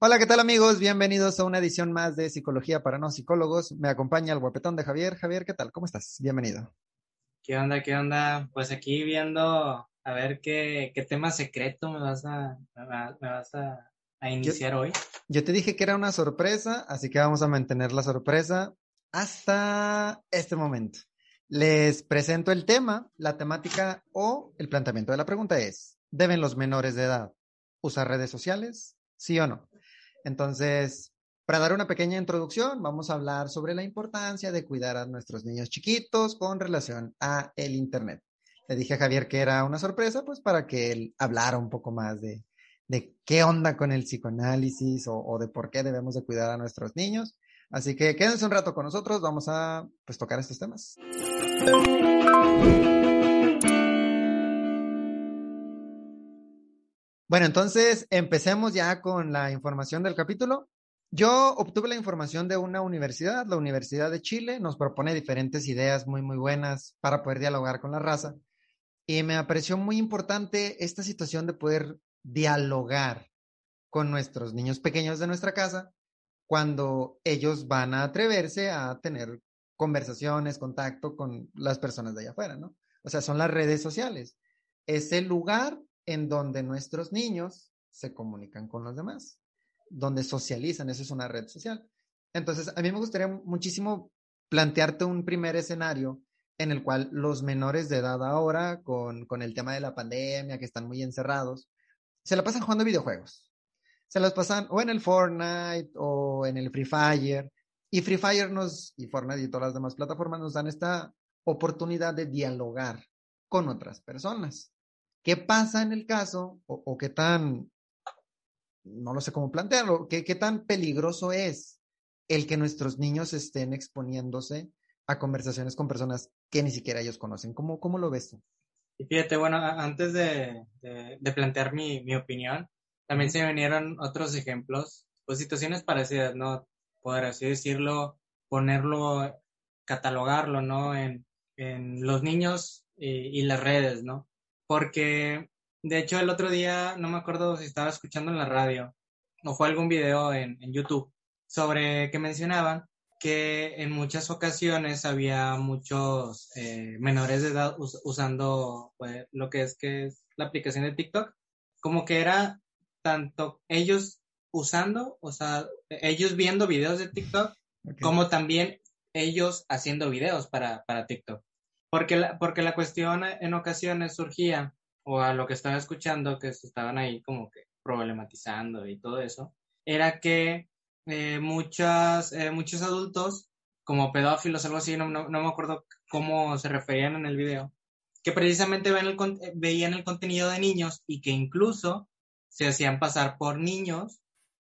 Hola, ¿qué tal amigos? Bienvenidos a una edición más de Psicología para no psicólogos. Me acompaña el guapetón de Javier. Javier, ¿qué tal? ¿Cómo estás? Bienvenido. ¿Qué onda? ¿Qué onda? Pues aquí viendo a ver qué, qué tema secreto me vas a, me vas a, a iniciar hoy. Yo te dije que era una sorpresa, así que vamos a mantener la sorpresa hasta este momento. Les presento el tema, la temática o el planteamiento de la pregunta es, ¿deben los menores de edad usar redes sociales? ¿Sí o no? Entonces, para dar una pequeña introducción, vamos a hablar sobre la importancia de cuidar a nuestros niños chiquitos con relación a el Internet. Le dije a Javier que era una sorpresa, pues para que él hablara un poco más de, de qué onda con el psicoanálisis o, o, de por qué debemos de cuidar a nuestros niños. Así que quédense un rato con nosotros, vamos a pues tocar estos temas. Bueno, entonces empecemos ya con la información del capítulo. Yo obtuve la información de una universidad, la Universidad de Chile, nos propone diferentes ideas muy, muy buenas para poder dialogar con la raza. Y me pareció muy importante esta situación de poder dialogar con nuestros niños pequeños de nuestra casa cuando ellos van a atreverse a tener conversaciones, contacto con las personas de allá afuera, ¿no? O sea, son las redes sociales. Es el lugar en donde nuestros niños se comunican con los demás, donde socializan, esa es una red social. Entonces, a mí me gustaría muchísimo plantearte un primer escenario en el cual los menores de edad ahora, con, con el tema de la pandemia, que están muy encerrados, se la pasan jugando videojuegos se las pasan o en el Fortnite o en el Free Fire. Y Free Fire nos, y Fortnite y todas las demás plataformas nos dan esta oportunidad de dialogar con otras personas. ¿Qué pasa en el caso o, o qué tan, no lo sé cómo plantearlo, qué, qué tan peligroso es el que nuestros niños estén exponiéndose a conversaciones con personas que ni siquiera ellos conocen? ¿Cómo, cómo lo ves tú? Y fíjate, bueno, antes de, de, de plantear mi, mi opinión, también se vinieron otros ejemplos, pues situaciones parecidas, ¿no? Poder así decirlo, ponerlo, catalogarlo, ¿no? En, en los niños y, y, las redes, ¿no? Porque, de hecho, el otro día, no me acuerdo si estaba escuchando en la radio o fue algún video en, en YouTube sobre que mencionaban que en muchas ocasiones había muchos eh, menores de edad us usando pues, lo que es que es la aplicación de TikTok, como que era tanto ellos usando, o sea, ellos viendo videos de TikTok, okay. como también ellos haciendo videos para, para TikTok. Porque la, porque la cuestión en ocasiones surgía, o a lo que estaba escuchando, que se estaban ahí como que problematizando y todo eso, era que eh, muchas, eh, muchos adultos, como pedófilos, algo así, no, no, me acuerdo cómo se referían en el video, que precisamente ven el, veían el contenido de niños y que incluso se hacían pasar por niños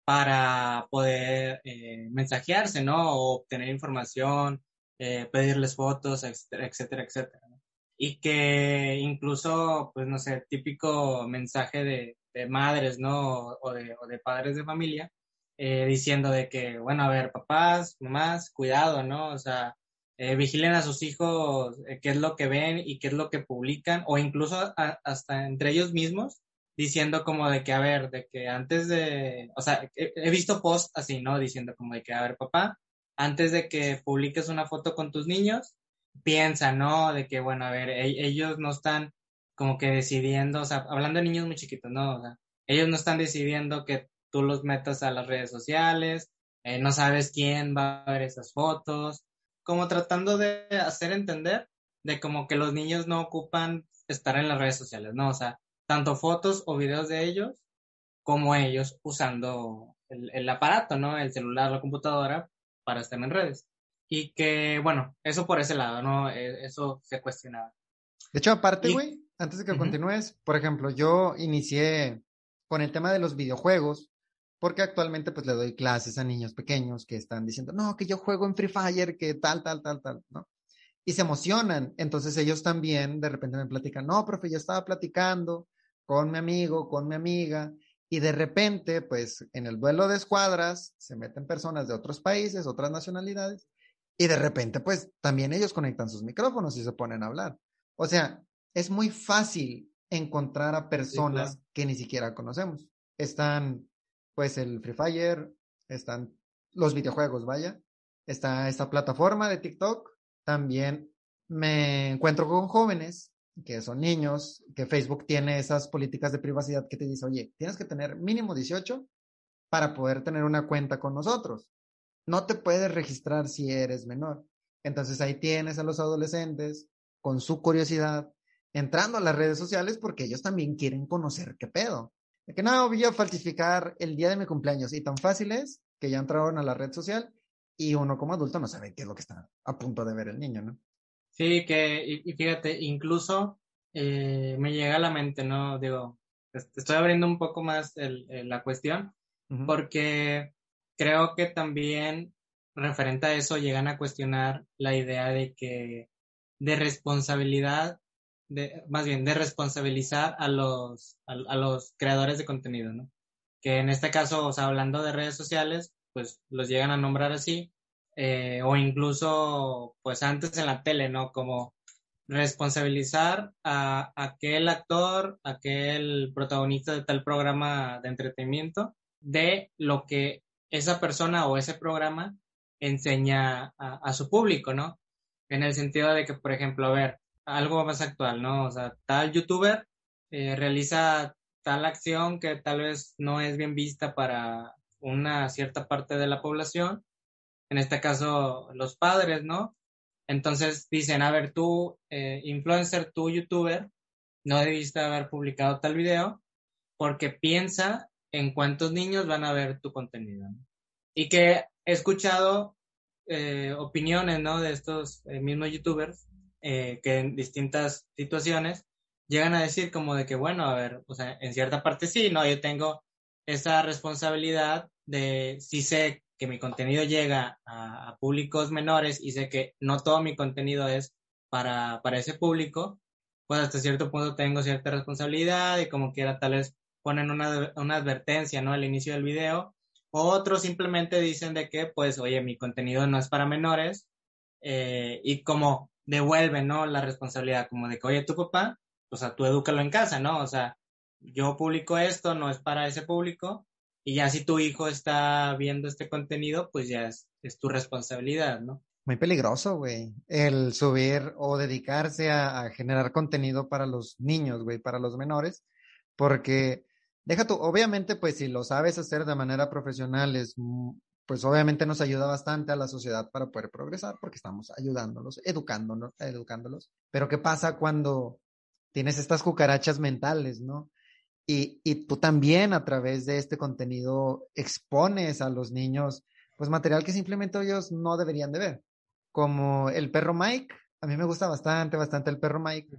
para poder eh, mensajearse, ¿no? O obtener información, eh, pedirles fotos, etcétera, etcétera, etcétera. ¿no? Y que incluso, pues no sé, típico mensaje de, de madres, ¿no? O de, o de, padres de familia, eh, diciendo de que, bueno, a ver, papás, mamás, cuidado, ¿no? O sea, eh, vigilen a sus hijos eh, qué es lo que ven y qué es lo que publican, o incluso a, hasta entre ellos mismos, diciendo como de que, a ver, de que antes de, o sea, he, he visto posts así, ¿no? Diciendo como de que, a ver, papá, antes de que publiques una foto con tus niños, piensa, ¿no? De que, bueno, a ver, e ellos no están como que decidiendo, o sea, hablando de niños muy chiquitos, ¿no? O sea, ellos no están decidiendo que tú los metas a las redes sociales, eh, no sabes quién va a ver esas fotos, como tratando de hacer entender de como que los niños no ocupan estar en las redes sociales, ¿no? O sea, tanto fotos o videos de ellos como ellos usando el, el, aparato, ¿no? El celular, la computadora para estar en redes. Y que, bueno, eso por ese lado, ¿no? E, eso se cuestionaba. De hecho, aparte, güey, antes de que uh -huh. continúes, por ejemplo, yo inicié con el tema de los videojuegos, porque actualmente pues le doy clases a niños pequeños que están diciendo, no, que yo juego en Free Fire, que tal, tal, tal, tal, ¿no? Y se emocionan. Entonces ellos también de repente me platican, no, profe, yo estaba platicando con mi amigo, con mi amiga, y de repente, pues en el duelo de escuadras se meten personas de otros países, otras nacionalidades, y de repente, pues también ellos conectan sus micrófonos y se ponen a hablar. O sea, es muy fácil encontrar a personas sí, claro. que ni siquiera conocemos. Están pues el Free Fire, están los videojuegos, vaya, está esta plataforma de TikTok, también me encuentro con jóvenes que son niños, que Facebook tiene esas políticas de privacidad que te dice, oye, tienes que tener mínimo 18 para poder tener una cuenta con nosotros. No te puedes registrar si eres menor. Entonces ahí tienes a los adolescentes con su curiosidad entrando a las redes sociales porque ellos también quieren conocer qué pedo. De que no, voy a falsificar el día de mi cumpleaños y tan fácil es que ya entraron a la red social y uno como adulto no sabe qué es lo que está a punto de ver el niño, ¿no? Sí, que, y, fíjate, incluso eh, me llega a la mente, ¿no? Digo, estoy abriendo un poco más el, la cuestión, porque creo que también referente a eso llegan a cuestionar la idea de que de responsabilidad, de, más bien de responsabilizar a los, a, los creadores de contenido, ¿no? Que en este caso, o sea, hablando de redes sociales, pues los llegan a nombrar así, eh, o incluso, pues antes en la tele, ¿no? Como responsabilizar a, aquel actor, aquel protagonista de tal programa de entretenimiento de lo que esa persona o ese programa enseña a, su público, ¿no? En el sentido de que, por ejemplo, a ver, algo más actual, ¿no? O sea, tal youtuber eh, realiza tal acción que tal vez no es bien vista para una cierta parte de la población, en este caso los padres, ¿no? Entonces dicen, a ver, tú, eh, influencer, tú, youtuber, no debiste haber publicado tal video porque piensa en cuántos niños van a ver tu contenido. Y que he escuchado eh, opiniones, ¿no? De estos eh, mismos youtubers que en distintas situaciones llegan a decir como de que, bueno, a ver, o sea, en cierta parte sí, ¿no? Yo tengo esa responsabilidad de si sé que mi contenido llega a, públicos menores y sé que no todo mi contenido es para, para ese público, pues hasta cierto punto tengo cierta responsabilidad y como quiera tal vez ponen una, una advertencia, ¿no? Al inicio del video. Otros simplemente dicen de que, pues, oye, mi contenido no es para menores eh, y como devuelven, ¿no? La responsabilidad, como de que, oye, tu papá, o sea, tú edúcalo en casa, ¿no? O sea, yo publico esto, no es para ese público, y ya si tu hijo está viendo este contenido, pues ya es, tu responsabilidad, ¿no? Muy peligroso, güey, el subir o dedicarse a, generar contenido para los niños, güey, para los menores, porque deja tú, obviamente, pues si lo sabes hacer de manera profesional, es, pues obviamente nos ayuda bastante a la sociedad para poder progresar, porque estamos ayudándolos, educándolos, educándolos. Pero ¿qué pasa cuando tienes estas cucarachas mentales, ¿no? Y, y, tú también a través de este contenido expones a los niños pues material que simplemente ellos no deberían de ver. Como el perro Mike, a mí me gusta bastante, bastante el perro Mike,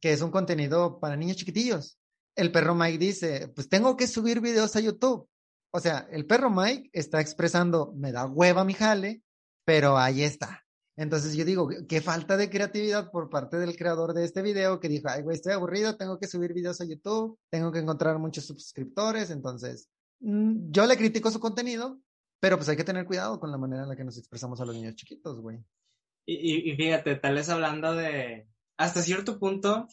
que es un contenido para niños chiquitillos. El perro Mike dice, pues tengo que subir videos a YouTube. O sea, el perro Mike está expresando, me da hueva mi jale, pero ahí está. Entonces yo digo, qué falta de creatividad por parte del creador de este video que dijo, ay, güey, estoy aburrido, tengo que subir videos a YouTube, tengo que encontrar muchos suscriptores, entonces mm, yo le critico su contenido, pero pues hay que tener cuidado con la manera en la que nos expresamos a los niños chiquitos, güey. Y, y, fíjate, tal vez hablando de, hasta cierto punto,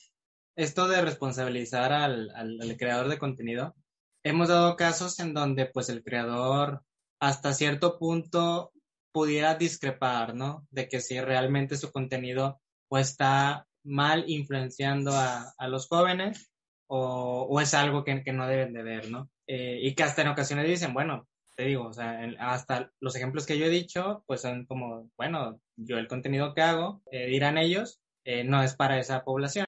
esto de responsabilizar al, al, al creador de contenido, hemos dado casos en donde pues el creador hasta cierto punto pudiera discrepar, ¿no? De que si realmente su contenido o está mal influenciando a, los jóvenes o, es algo que, no deben de ver, ¿no? Eh, y que hasta en ocasiones dicen, bueno, te digo, o sea, hasta los ejemplos que yo he dicho, pues son como, bueno, yo el contenido que hago, eh, dirán ellos, eh, no es para esa población.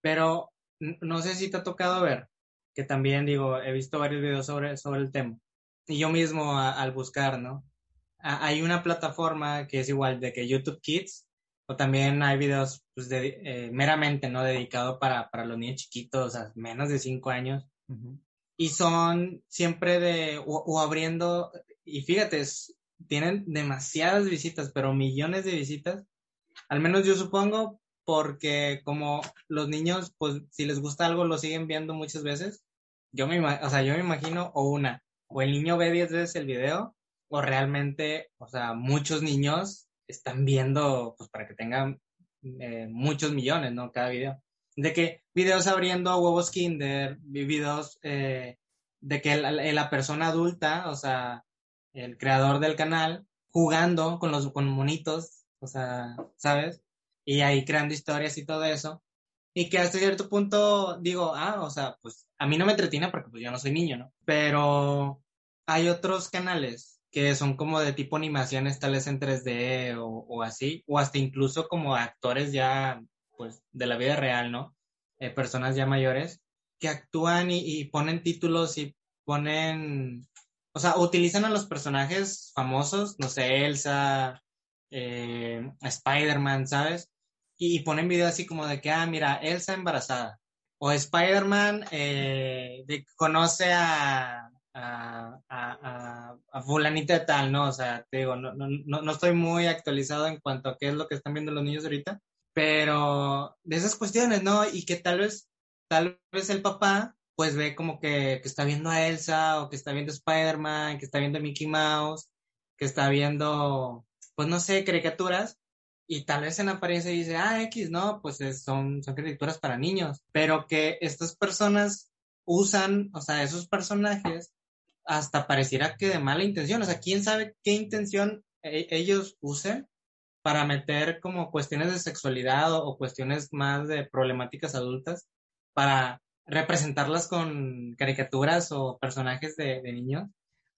Pero no sé si te ha tocado ver, que también digo, he visto varios videos sobre, sobre el tema. Y yo mismo al buscar, ¿no? Hay una plataforma que es igual de que YouTube Kids, o también hay videos pues, de, eh, meramente no dedicado para, para, los niños chiquitos, a menos de 5 años. Y son siempre de, o, abriendo, y fíjate, tienen demasiadas visitas, pero millones de visitas. Al menos yo supongo, porque como los niños, pues si les gusta algo, lo siguen viendo muchas veces. Yo me, o sea, yo me imagino, o una, o el niño ve 10 veces el video, o realmente, o sea, muchos niños están viendo, pues para que tengan eh, muchos millones, ¿no? Cada video. De que videos abriendo huevos Kinder, videos eh, de que la persona adulta, o sea, el creador del canal, jugando con los con monitos, o sea, ¿sabes? Y ahí creando historias y todo eso. Y que hasta cierto punto digo, ah, o sea, pues a mí no me entretiene porque pues yo no soy niño, ¿no? Pero hay otros canales que son como de tipo animaciones, tal vez en 3D o, o así, o hasta incluso como actores ya, pues, de la vida real, ¿no? Eh, personas ya mayores, que actúan y, ponen títulos y ponen, o sea, utilizan a los personajes famosos, no sé, Elsa, eh, Spider-Man, ¿sabes? Y, ponen videos así como de que, ah, mira, Elsa embarazada. O Spider-Man eh, conoce a, a, a, a, fulanita de tal, ¿no? O sea, te digo, no, no, no estoy muy actualizado en cuanto a qué es lo que están viendo los niños ahorita, pero de esas cuestiones, ¿no? Y que tal vez, tal vez el papá, pues ve como que, que está viendo a Elsa o que está viendo Spider-Man, que está viendo Mickey Mouse, que está viendo, pues no sé, caricaturas, y tal vez en apariencia dice, ah, X, no, pues son, son caricaturas para niños, pero que estas personas usan, o sea, esos personajes, hasta pareciera que de mala intención, o sea, quién sabe qué intención e-, ellos usen para meter como cuestiones de sexualidad o, cuestiones más de problemáticas adultas para representarlas con caricaturas o personajes de, niños.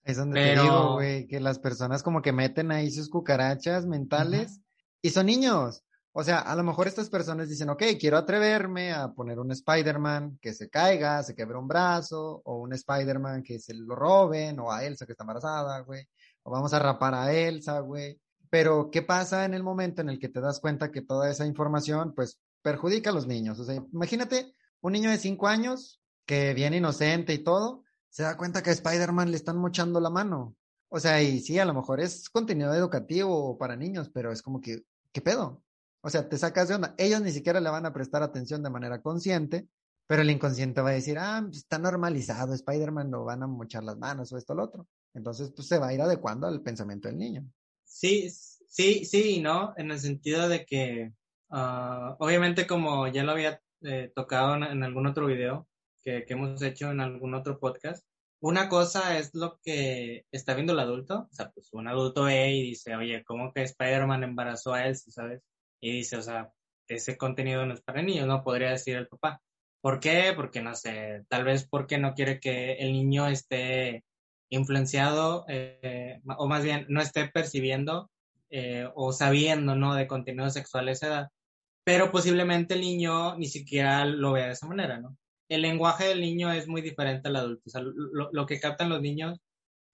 Es donde te digo, güey, que las personas como que meten ahí sus cucarachas mentales y son niños. O sea, a lo mejor estas personas dicen, ok, quiero atreverme a poner un Spider-Man que se caiga, se quebre un brazo, o un Spider-Man que se lo roben, o a Elsa que está embarazada, güey, o vamos a rapar a Elsa, güey. Pero, ¿qué pasa en el momento en el que te das cuenta que toda esa información, pues, perjudica a los niños? O sea, imagínate un niño de cinco años que viene inocente y todo, se da cuenta que a Spider-Man le están mochando la mano. O sea, y sí, a lo mejor es contenido educativo para niños, pero es como que, ¿qué pedo? O sea, te sacas de onda. Ellos ni siquiera le van a prestar atención de manera consciente, pero el inconsciente va a decir, ah, pues, está normalizado, Spider-Man lo van a mochar las manos o esto o lo otro. Entonces, pues se va a ir adecuando al pensamiento del niño. Sí, sí, sí, ¿no? En el sentido de que, ah, obviamente como ya lo había eh, tocado en, algún otro video que, hemos hecho en algún otro podcast, una cosa es lo que está viendo el adulto, o sea, pues un adulto ve y dice, oye, ¿cómo que Spider-Man embarazó a él, sabes? Y dice, o sea, ese contenido no es para niños, no podría decir el papá. ¿Por qué? Porque no sé, tal vez porque no quiere que el niño esté influenciado, eh, o más bien no esté percibiendo eh, o sabiendo, ¿no? De contenido sexual a esa edad. Pero posiblemente el niño ni siquiera lo vea de esa manera, ¿no? El lenguaje del niño es muy diferente al adulto. O sea, lo, lo que captan los niños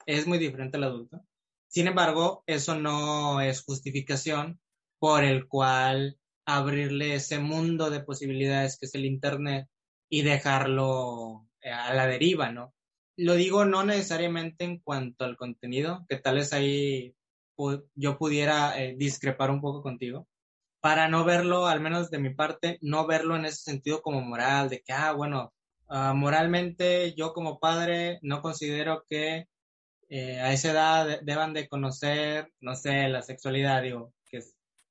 es muy diferente al adulto. Sin embargo, eso no es justificación por el cual abrirle ese mundo de posibilidades que es el Internet y dejarlo eh, a la deriva, ¿no? Lo digo no necesariamente en cuanto al contenido, que tal vez ahí yo pudiera eh, discrepar un poco contigo, para no verlo, al menos de mi parte, no verlo en ese sentido como moral, de que, ah, bueno, ah, moralmente yo como padre no considero que eh, a esa edad deban de conocer, no sé, la sexualidad, digo,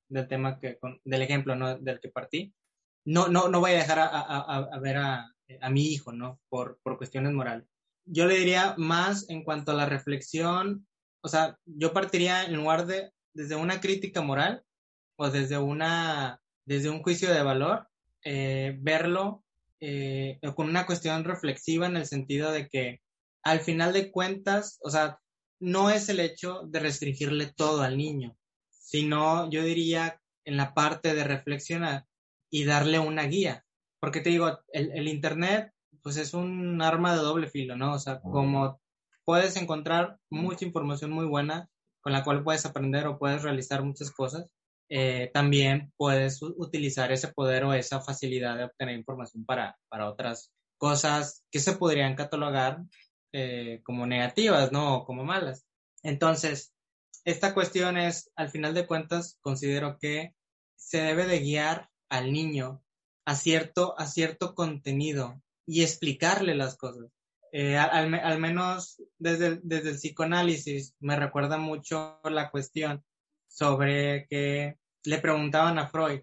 del tema que, del ejemplo, ¿no? Del que partí. No, no, no voy a dejar a, a ver a, a, mi hijo, ¿no? Por, por cuestiones morales yo le diría más en cuanto a la reflexión, o sea, yo partiría en lugar de desde una crítica moral o desde una desde un juicio de valor, eh, verlo eh, con una cuestión reflexiva en el sentido de que al final de cuentas, o sea, no es el hecho de restringirle todo al niño, sino yo diría en la parte de reflexionar y darle una guía. Porque te digo, el, el Internet pues es un arma de doble filo, ¿no? O sea, como puedes encontrar mucha información muy buena con la cual puedes aprender o puedes realizar muchas cosas, eh, también puedes utilizar ese poder o esa facilidad de obtener información para, para otras cosas que se podrían catalogar eh, como negativas, ¿no? O como malas. Entonces, esta cuestión es, al final de cuentas, considero que se debe de guiar al niño a cierto, a cierto contenido y explicarle las cosas. Eh, al, menos desde, desde el psicoanálisis me recuerda mucho la cuestión sobre que le preguntaban a Freud,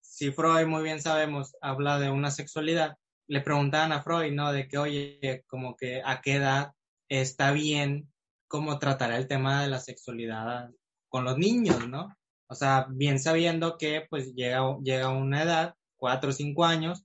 si Freud muy bien sabemos habla de una sexualidad, le preguntaban a Freud, ¿no? De que, oye, como que a qué edad está bien como tratar el tema de la sexualidad con los niños, ¿no? O sea, bien sabiendo que pues llega, llega una edad, cuatro o cinco años,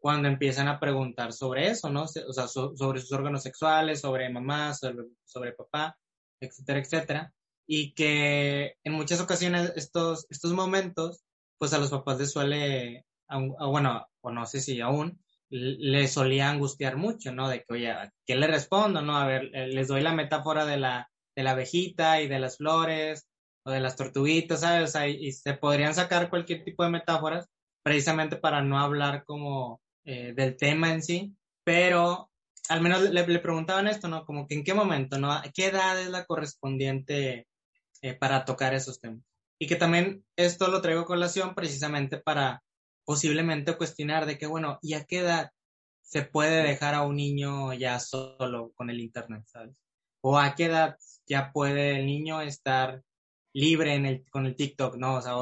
cuando empiezan a preguntar sobre eso, ¿no? O sea, sobre sus órganos sexuales, sobre mamá, sobre, papá, etcétera, etcétera. Y que en muchas ocasiones estos, estos momentos, pues a los papás les suele, bueno, o no sé si aún, le solía angustiar mucho, ¿no? De que, oye, ¿qué le respondo, no? A ver, eh, les doy la metáfora de la, de la abejita y de las flores o de las tortuguitas, ¿sabes? O sea, y se podrían sacar cualquier tipo de metáforas precisamente para no hablar como eh, del tema en sí, pero al menos le, preguntaban esto, ¿no? Como que en qué momento, ¿no? ¿Qué edad es la correspondiente eh, para tocar esos temas? Y que también esto lo traigo a colación precisamente para posiblemente cuestionar de que, bueno, ¿y a qué edad se puede dejar a un niño ya solo con el Internet, ¿sabes? O a qué edad ya puede el niño estar libre en el, con el TikTok, ¿no? O sea,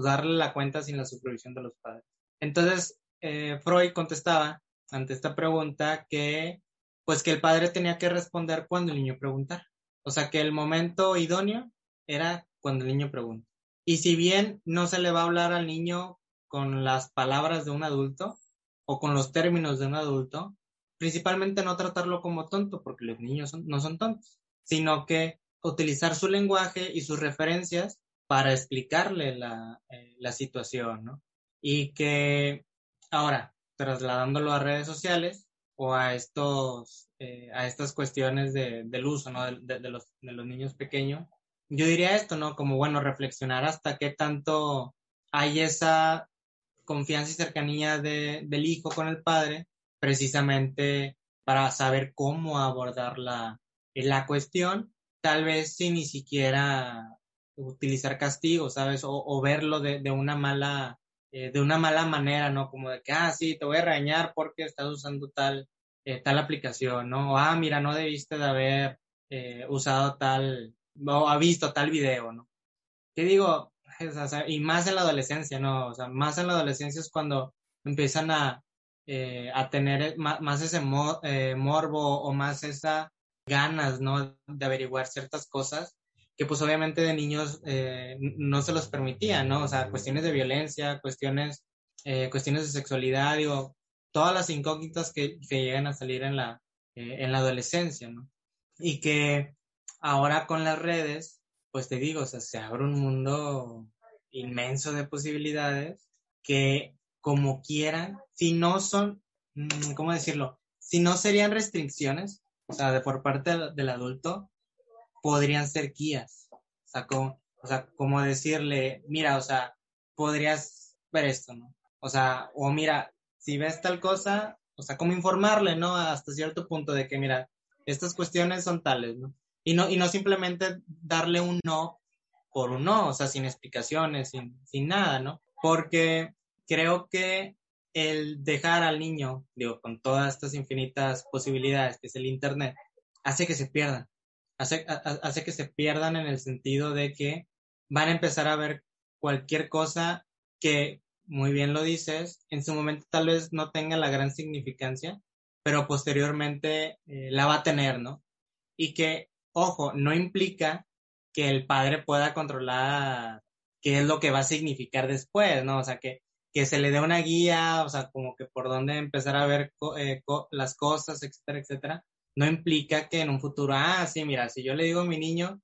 darle la cuenta sin la supervisión de los padres. Entonces, eh, Freud contestaba ante esta pregunta que, pues que el padre tenía que responder cuando el niño preguntara. O sea, que el momento idóneo era cuando el niño pregunta. Y si bien no se le va a hablar al niño con las palabras de un adulto o con los términos de un adulto, principalmente no tratarlo como tonto, porque los niños no son tontos, sino que utilizar su lenguaje y sus referencias para explicarle la, eh, la situación, ¿no? Y que Ahora, trasladándolo a redes sociales o a estos, eh, a estas cuestiones de, del uso, ¿no? De, los, de los niños pequeños, yo diría esto, ¿no? Como, bueno, reflexionar hasta qué tanto hay esa confianza y cercanía de, del hijo con el padre, precisamente para saber cómo abordar la, la cuestión, tal vez sin ni siquiera utilizar castigo, ¿sabes? O, verlo de, una mala eh, de una mala manera, ¿no? Como de que, ah, sí, te voy a regañar porque estás usando tal, eh, tal aplicación, ¿no? O, ah, mira, no debiste de haber eh, usado tal, o ha visto tal video, ¿no? ¿Qué digo? Y más en la adolescencia, ¿no? O sea, más en la adolescencia es cuando empiezan a, a tener más, ese morbo o más esa ganas, ¿no? De averiguar ciertas cosas que pues obviamente de niños eh, no se los permitía, ¿no? O sea, cuestiones de violencia, cuestiones, eh, cuestiones de sexualidad, digo, todas las incógnitas que, que llegan a salir en la, eh, en la adolescencia, ¿no? Y que ahora con las redes, pues te digo, o sea, se abre un mundo inmenso de posibilidades que como quieran, si no son, mm, ¿cómo decirlo? Si no serían restricciones, o sea, de por parte del adulto, podrían ser guías. O sea, como, o sea, como decirle, mira, o sea, podrías ver esto, ¿no? O sea, o mira, si ves tal cosa, o sea, como informarle, ¿no? Hasta cierto punto de que, mira, estas cuestiones son tales, ¿no? Y no, y no simplemente darle un no por un no, o sea, sin explicaciones, sin, sin nada, ¿no? Porque creo que el dejar al niño, digo, con todas estas infinitas posibilidades que es el Internet, hace que se pierdan hace, hace que se pierdan en el sentido de que van a empezar a ver cualquier cosa que, muy bien lo dices, en su momento tal vez no tenga la gran significancia, pero posteriormente eh, la va a tener, ¿no? Y que, ojo, no implica que el padre pueda controlar qué es lo que va a significar después, ¿no? O sea, que, que se le dé una guía, o sea, como que por dónde empezar a ver eh, las cosas, etcétera, etcétera, no implica que en un futuro, ah, sí, mira, si yo le digo a mi niño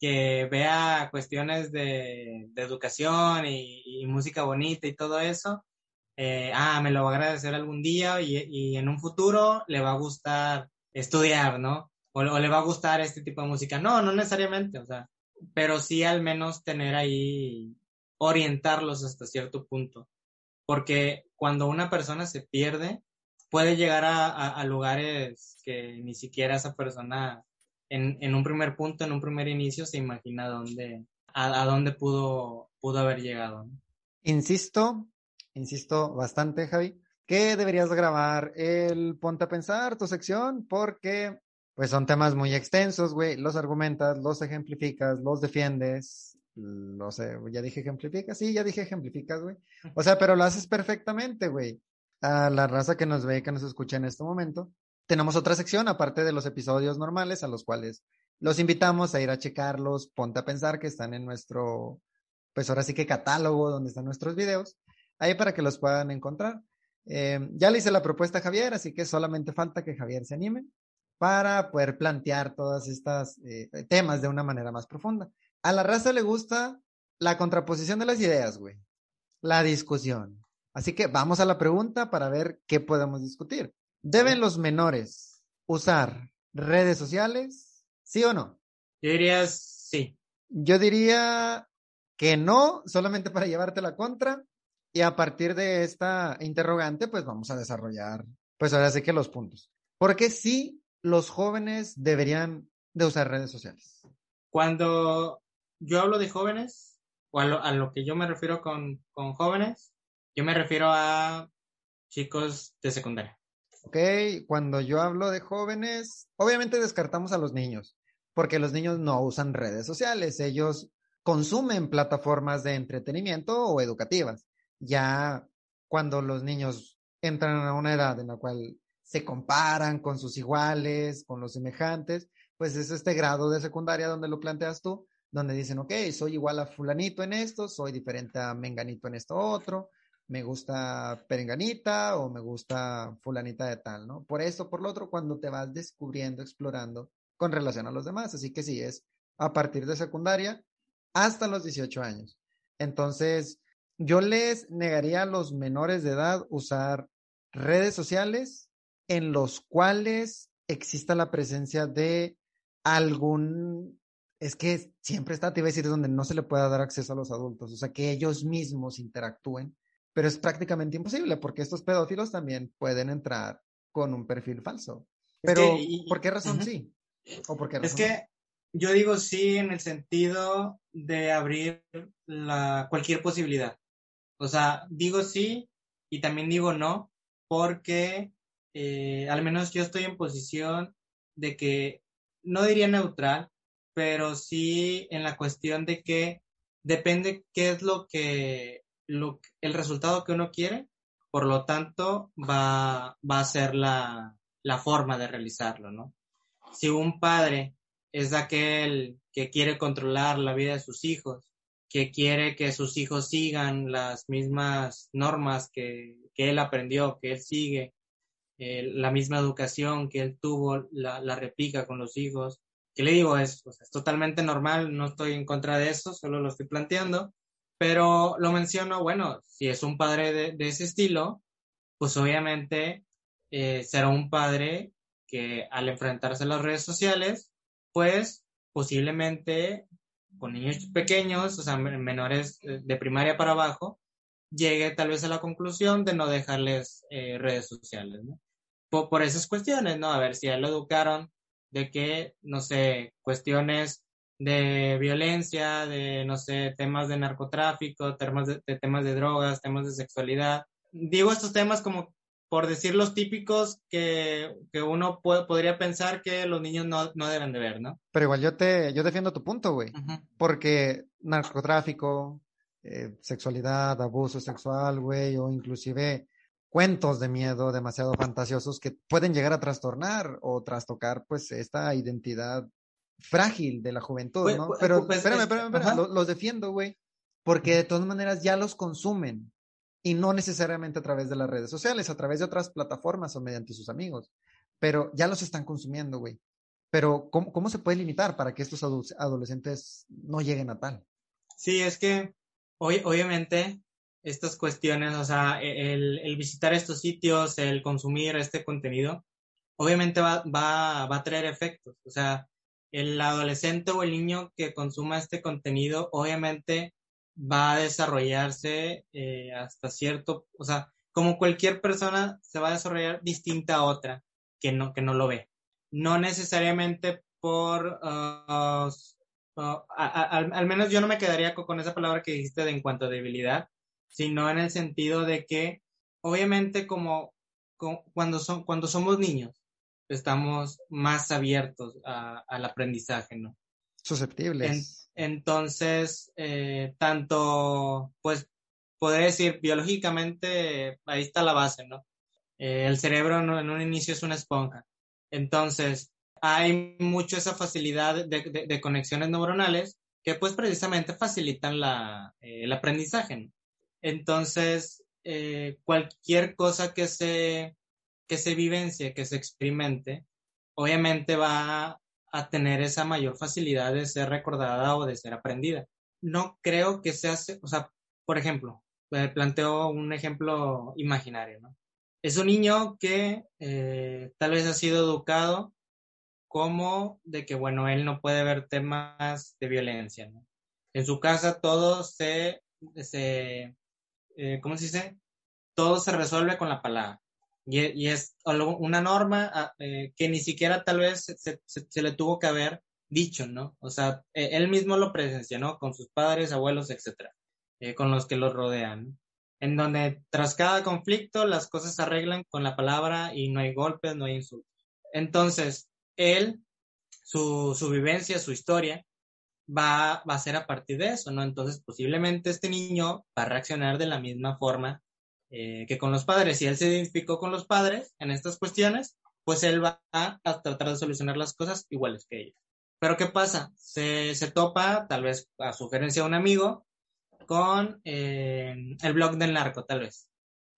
que vea cuestiones de, educación y, música bonita y todo eso, eh, ah, me lo va a agradecer algún día y, en un futuro le va a gustar estudiar, ¿no? O, le va a gustar este tipo de música. No, no necesariamente, o sea, pero sí al menos tener ahí, orientarlos hasta cierto punto. Porque cuando una persona se pierde, puede llegar a, lugares que ni siquiera esa persona en, un primer punto, en un primer inicio, se imagina dónde, a, dónde pudo, pudo haber llegado. Insisto, insisto bastante, Javi, que deberías grabar el Ponte a Pensar, tu sección, porque pues son temas muy extensos, güey, los argumentas, los ejemplificas, los defiendes, no sé, ya dije ejemplificas, sí, ya dije ejemplificas, güey. O sea, pero lo haces perfectamente, güey. A la raza que nos ve, que nos escucha en este momento, tenemos otra sección, aparte de los episodios normales, a los cuales los invitamos a ir a checarlos, ponte a pensar que están en nuestro, pues ahora sí que catálogo donde están nuestros videos, ahí para que los puedan encontrar. Eh, ya le hice la propuesta a Javier, así que solamente falta que Javier se anime para poder plantear todas estas eh, temas de una manera más profunda. A la raza le gusta la contraposición de las ideas, güey. La discusión. Así que vamos a la pregunta para ver qué podemos discutir. ¿Deben los menores usar redes sociales? ¿Sí o no? Yo diría sí. Yo diría que no, solamente para llevarte la contra. Y a partir de esta interrogante, pues vamos a desarrollar, pues ahora sí que los puntos. ¿Por qué sí los jóvenes deberían de usar redes sociales? Cuando yo hablo de jóvenes, o a lo, que yo me refiero con, jóvenes, yo me refiero a chicos de secundaria. Ok, cuando yo hablo de jóvenes, obviamente descartamos a los niños, porque los niños no usan redes sociales, ellos consumen plataformas de entretenimiento o educativas. Ya cuando los niños entran a una edad en la cual se comparan con sus iguales, con los semejantes, pues es este grado de secundaria donde lo planteas tú, donde dicen, ok, soy igual a fulanito en esto, soy diferente a menganito en esto otro, me gusta perenganita o me gusta fulanita de tal, ¿no? Por eso, por lo otro, cuando te vas descubriendo, explorando con relación a los demás. Así que sí, es a partir de secundaria hasta los 18 años. Entonces, yo les negaría a los menores de edad usar redes sociales en los cuales exista la presencia de algún, es que siempre está, te iba a decir, donde no se le pueda dar acceso a los adultos, o sea, que ellos mismos interactúen, pero es prácticamente imposible porque estos pedófilos también pueden entrar con un perfil falso. Pero, ¿por qué razón sí? ¿O por qué razón? Es que yo digo sí en el sentido de abrir la, cualquier posibilidad. O sea, digo sí y también digo no porque eh, al menos yo estoy en posición de que, no diría neutral, pero sí en la cuestión de que depende qué es lo que, el resultado que uno quiere, por lo tanto va, va a ser la, la forma de realizarlo, ¿no? Si un padre es aquel que quiere controlar la vida de sus hijos, que quiere que sus hijos sigan las mismas normas que, que él aprendió, que él sigue, eh, la misma educación que él tuvo, la, la replica con los hijos. Que le digo, es, es totalmente normal, no estoy en contra de eso, solo lo estoy planteando, pero lo menciono, bueno, si es un padre de, ese estilo, pues obviamente eh, será un padre que al enfrentarse a las redes sociales, pues posiblemente con niños pequeños, o sea, menores de primaria para abajo, llegue tal vez a la conclusión de no dejarles eh, redes sociales, ¿no? Por, esas cuestiones, ¿no? A ver si ya lo educaron de que, no sé, cuestiones de violencia, de, no sé, temas de narcotráfico, temas de, temas de drogas, temas de sexualidad. Digo estos temas como por decir los típicos que, que uno podría pensar que los niños no, no, deben de ver, ¿no? Pero igual yo te, yo defiendo tu punto, güey. Porque narcotráfico, eh, sexualidad, abuso sexual, güey, o inclusive cuentos de miedo demasiado fantasiosos que pueden llegar a trastornar o trastocar pues esta identidad frágil de la juventud, pues, ¿no? Pues, pero pues, espérame, espérame, espérame, los, defiendo, güey, porque de todas maneras ya los consumen y no necesariamente a través de las redes sociales, a través de otras plataformas o mediante sus amigos, pero ya los están consumiendo, güey. Pero ¿cómo, ¿cómo se puede limitar para que estos adolescentes no lleguen a tal? Sí, es que Obviamente, estas cuestiones, o sea, e, el, visitar estos sitios, el consumir este contenido, obviamente va, va, va, a traer efectos. O sea, el adolescente o el niño que consuma este contenido, obviamente va a desarrollarse eh, hasta cierto, o sea, como cualquier persona se va a desarrollar distinta a otra que no, que no lo ve. No necesariamente por uh, al, menos yo no me quedaría con, esa palabra que dijiste de en cuanto a debilidad, sino en el sentido de que obviamente como, cuando, son, cuando somos niños estamos más abiertos al aprendizaje, ¿no? Susceptibles. entonces, eh, tanto, pues, podría decir biológicamente, ahí está la base, ¿no? Eh, el cerebro en un inicio es una esponja. Entonces, hay mucho esa facilidad de, conexiones neuronales que pues precisamente facilitan la, el aprendizaje. Entonces, cualquier cosa que se, que se vivencie, que se experimente, obviamente va a tener esa mayor facilidad de ser recordada o de ser aprendida. No creo que sea, o sea, por ejemplo, planteo un ejemplo imaginario, ¿no? Es un niño que eh, tal vez ha sido educado como de que, bueno, él no puede ver temas de violencia. En su casa todo se, se eh, ¿cómo se dice? Todo se resuelve con la palabra. Y, es una norma ah, eh, que ni siquiera tal vez se, le tuvo que haber dicho, ¿no? O sea, e, él mismo lo presenció, ¿no? Con sus padres, abuelos, etcétera, eh, con los que lo rodean, en donde tras cada conflicto las cosas se arreglan con la palabra y no hay golpes, no hay insultos. Entonces, él, su, su vivencia, su historia, va, va a ser a partir de eso, ¿no? Entonces, posiblemente este niño va a reaccionar de la misma forma eh, que con los padres. Si él se identificó con los padres en estas cuestiones, pues él va a, tratar de solucionar las cosas iguales que ellos. Pero ¿qué pasa? Se, se topa, tal vez a sugerencia de un amigo, con eh, el blog del narco, tal vez.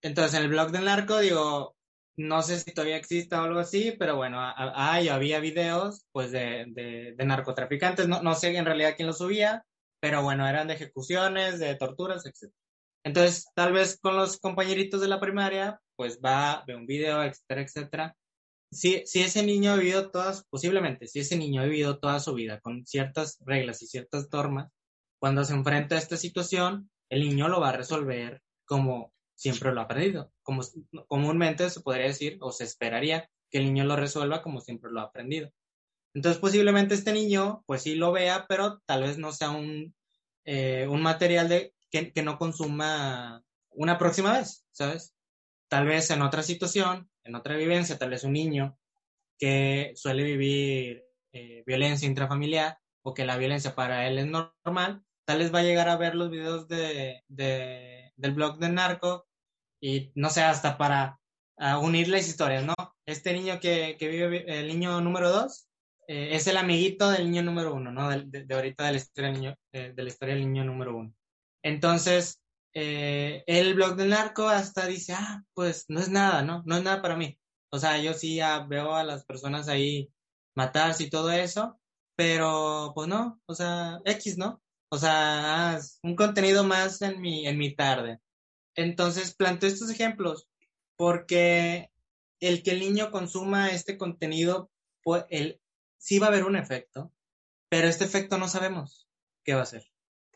Entonces, en el blog del narco, digo, no sé si todavía existe o algo así, pero bueno, hay, había videos, pues, de, de, de, narcotraficantes. No, no sé en realidad quién los subía, pero bueno, eran de ejecuciones, de torturas, etc. Entonces, tal vez con los compañeritos de la primaria, pues va, ve un video, etcétera, etcétera. Si, si ese niño ha vivido todas, posiblemente, si ese niño ha vivido toda su vida con ciertas reglas y ciertas normas, cuando se enfrenta a esta situación, el niño lo va a resolver como siempre lo ha aprendido. Como comúnmente se podría decir o se esperaría que el niño lo resuelva como siempre lo ha aprendido. Entonces, posiblemente este niño, pues sí lo vea, pero tal vez no sea un, eh, un material de que, no consuma una próxima vez, ¿sabes? Tal vez en otra situación, en otra vivencia, tal vez un niño que suele vivir eh, violencia intrafamiliar o que la violencia para él es normal, tal vez va a llegar a ver los videos de, del blog de narco y no sé, hasta para unir las historias, ¿no? Este niño que, que vive, el niño número dos, eh, es el amiguito del niño número uno, ¿no? De, de, ahorita de la historia del niño, eh, historia del niño número uno. Entonces, eh, el blog del narco hasta dice, ah, pues no es nada, ¿no? No es nada para mí. O sea, yo sí ya veo a las personas ahí matarse y todo eso, pero pues no, o sea, X, ¿no? O sea, un contenido más en mi, en mi tarde. Entonces, planteo estos ejemplos porque el que el niño consuma este contenido, pues, el, sí va a haber un efecto, pero este efecto no sabemos qué va a ser.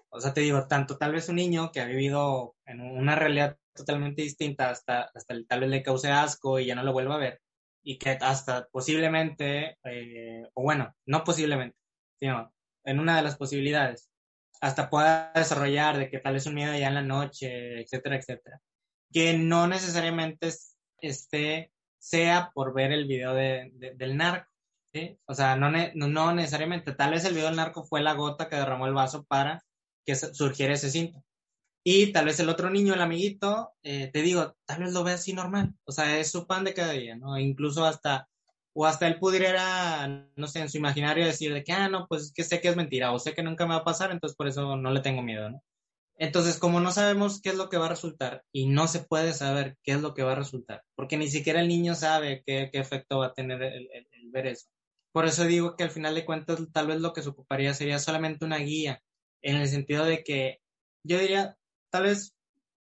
O sea, te digo, tanto tal vez un niño que ha vivido en una realidad totalmente distinta, hasta, hasta tal vez le cause asco y ya no lo vuelva a ver, y que hasta posiblemente, eh, o bueno, no posiblemente, sino en una de las posibilidades, hasta pueda desarrollar de que tal vez un miedo ya en la noche, etcétera, etcétera, que no necesariamente este, sea por ver el video de, del narco, ¿sí? O sea, no, no necesariamente, tal vez el video del narco fue la gota que derramó el vaso para que surgiera ese síntoma. Y tal vez el otro niño, el amiguito, eh, te digo, tal vez lo ve así normal. O sea, es su pan de cada día, ¿no? Incluso hasta, o hasta él pudiera, no sé, en su imaginario decir de que, ah, no, pues es que sé que es mentira, o sé que nunca me va a pasar, entonces por eso no le tengo miedo, ¿no? Entonces, como no sabemos qué es lo que va a resultar y no se puede saber qué es lo que va a resultar, porque ni siquiera el niño sabe qué, qué efecto va a tener el, el ver eso. Por eso digo que al final de cuentas, tal vez lo que se ocuparía sería solamente una guía en el sentido de que yo diría, tal vez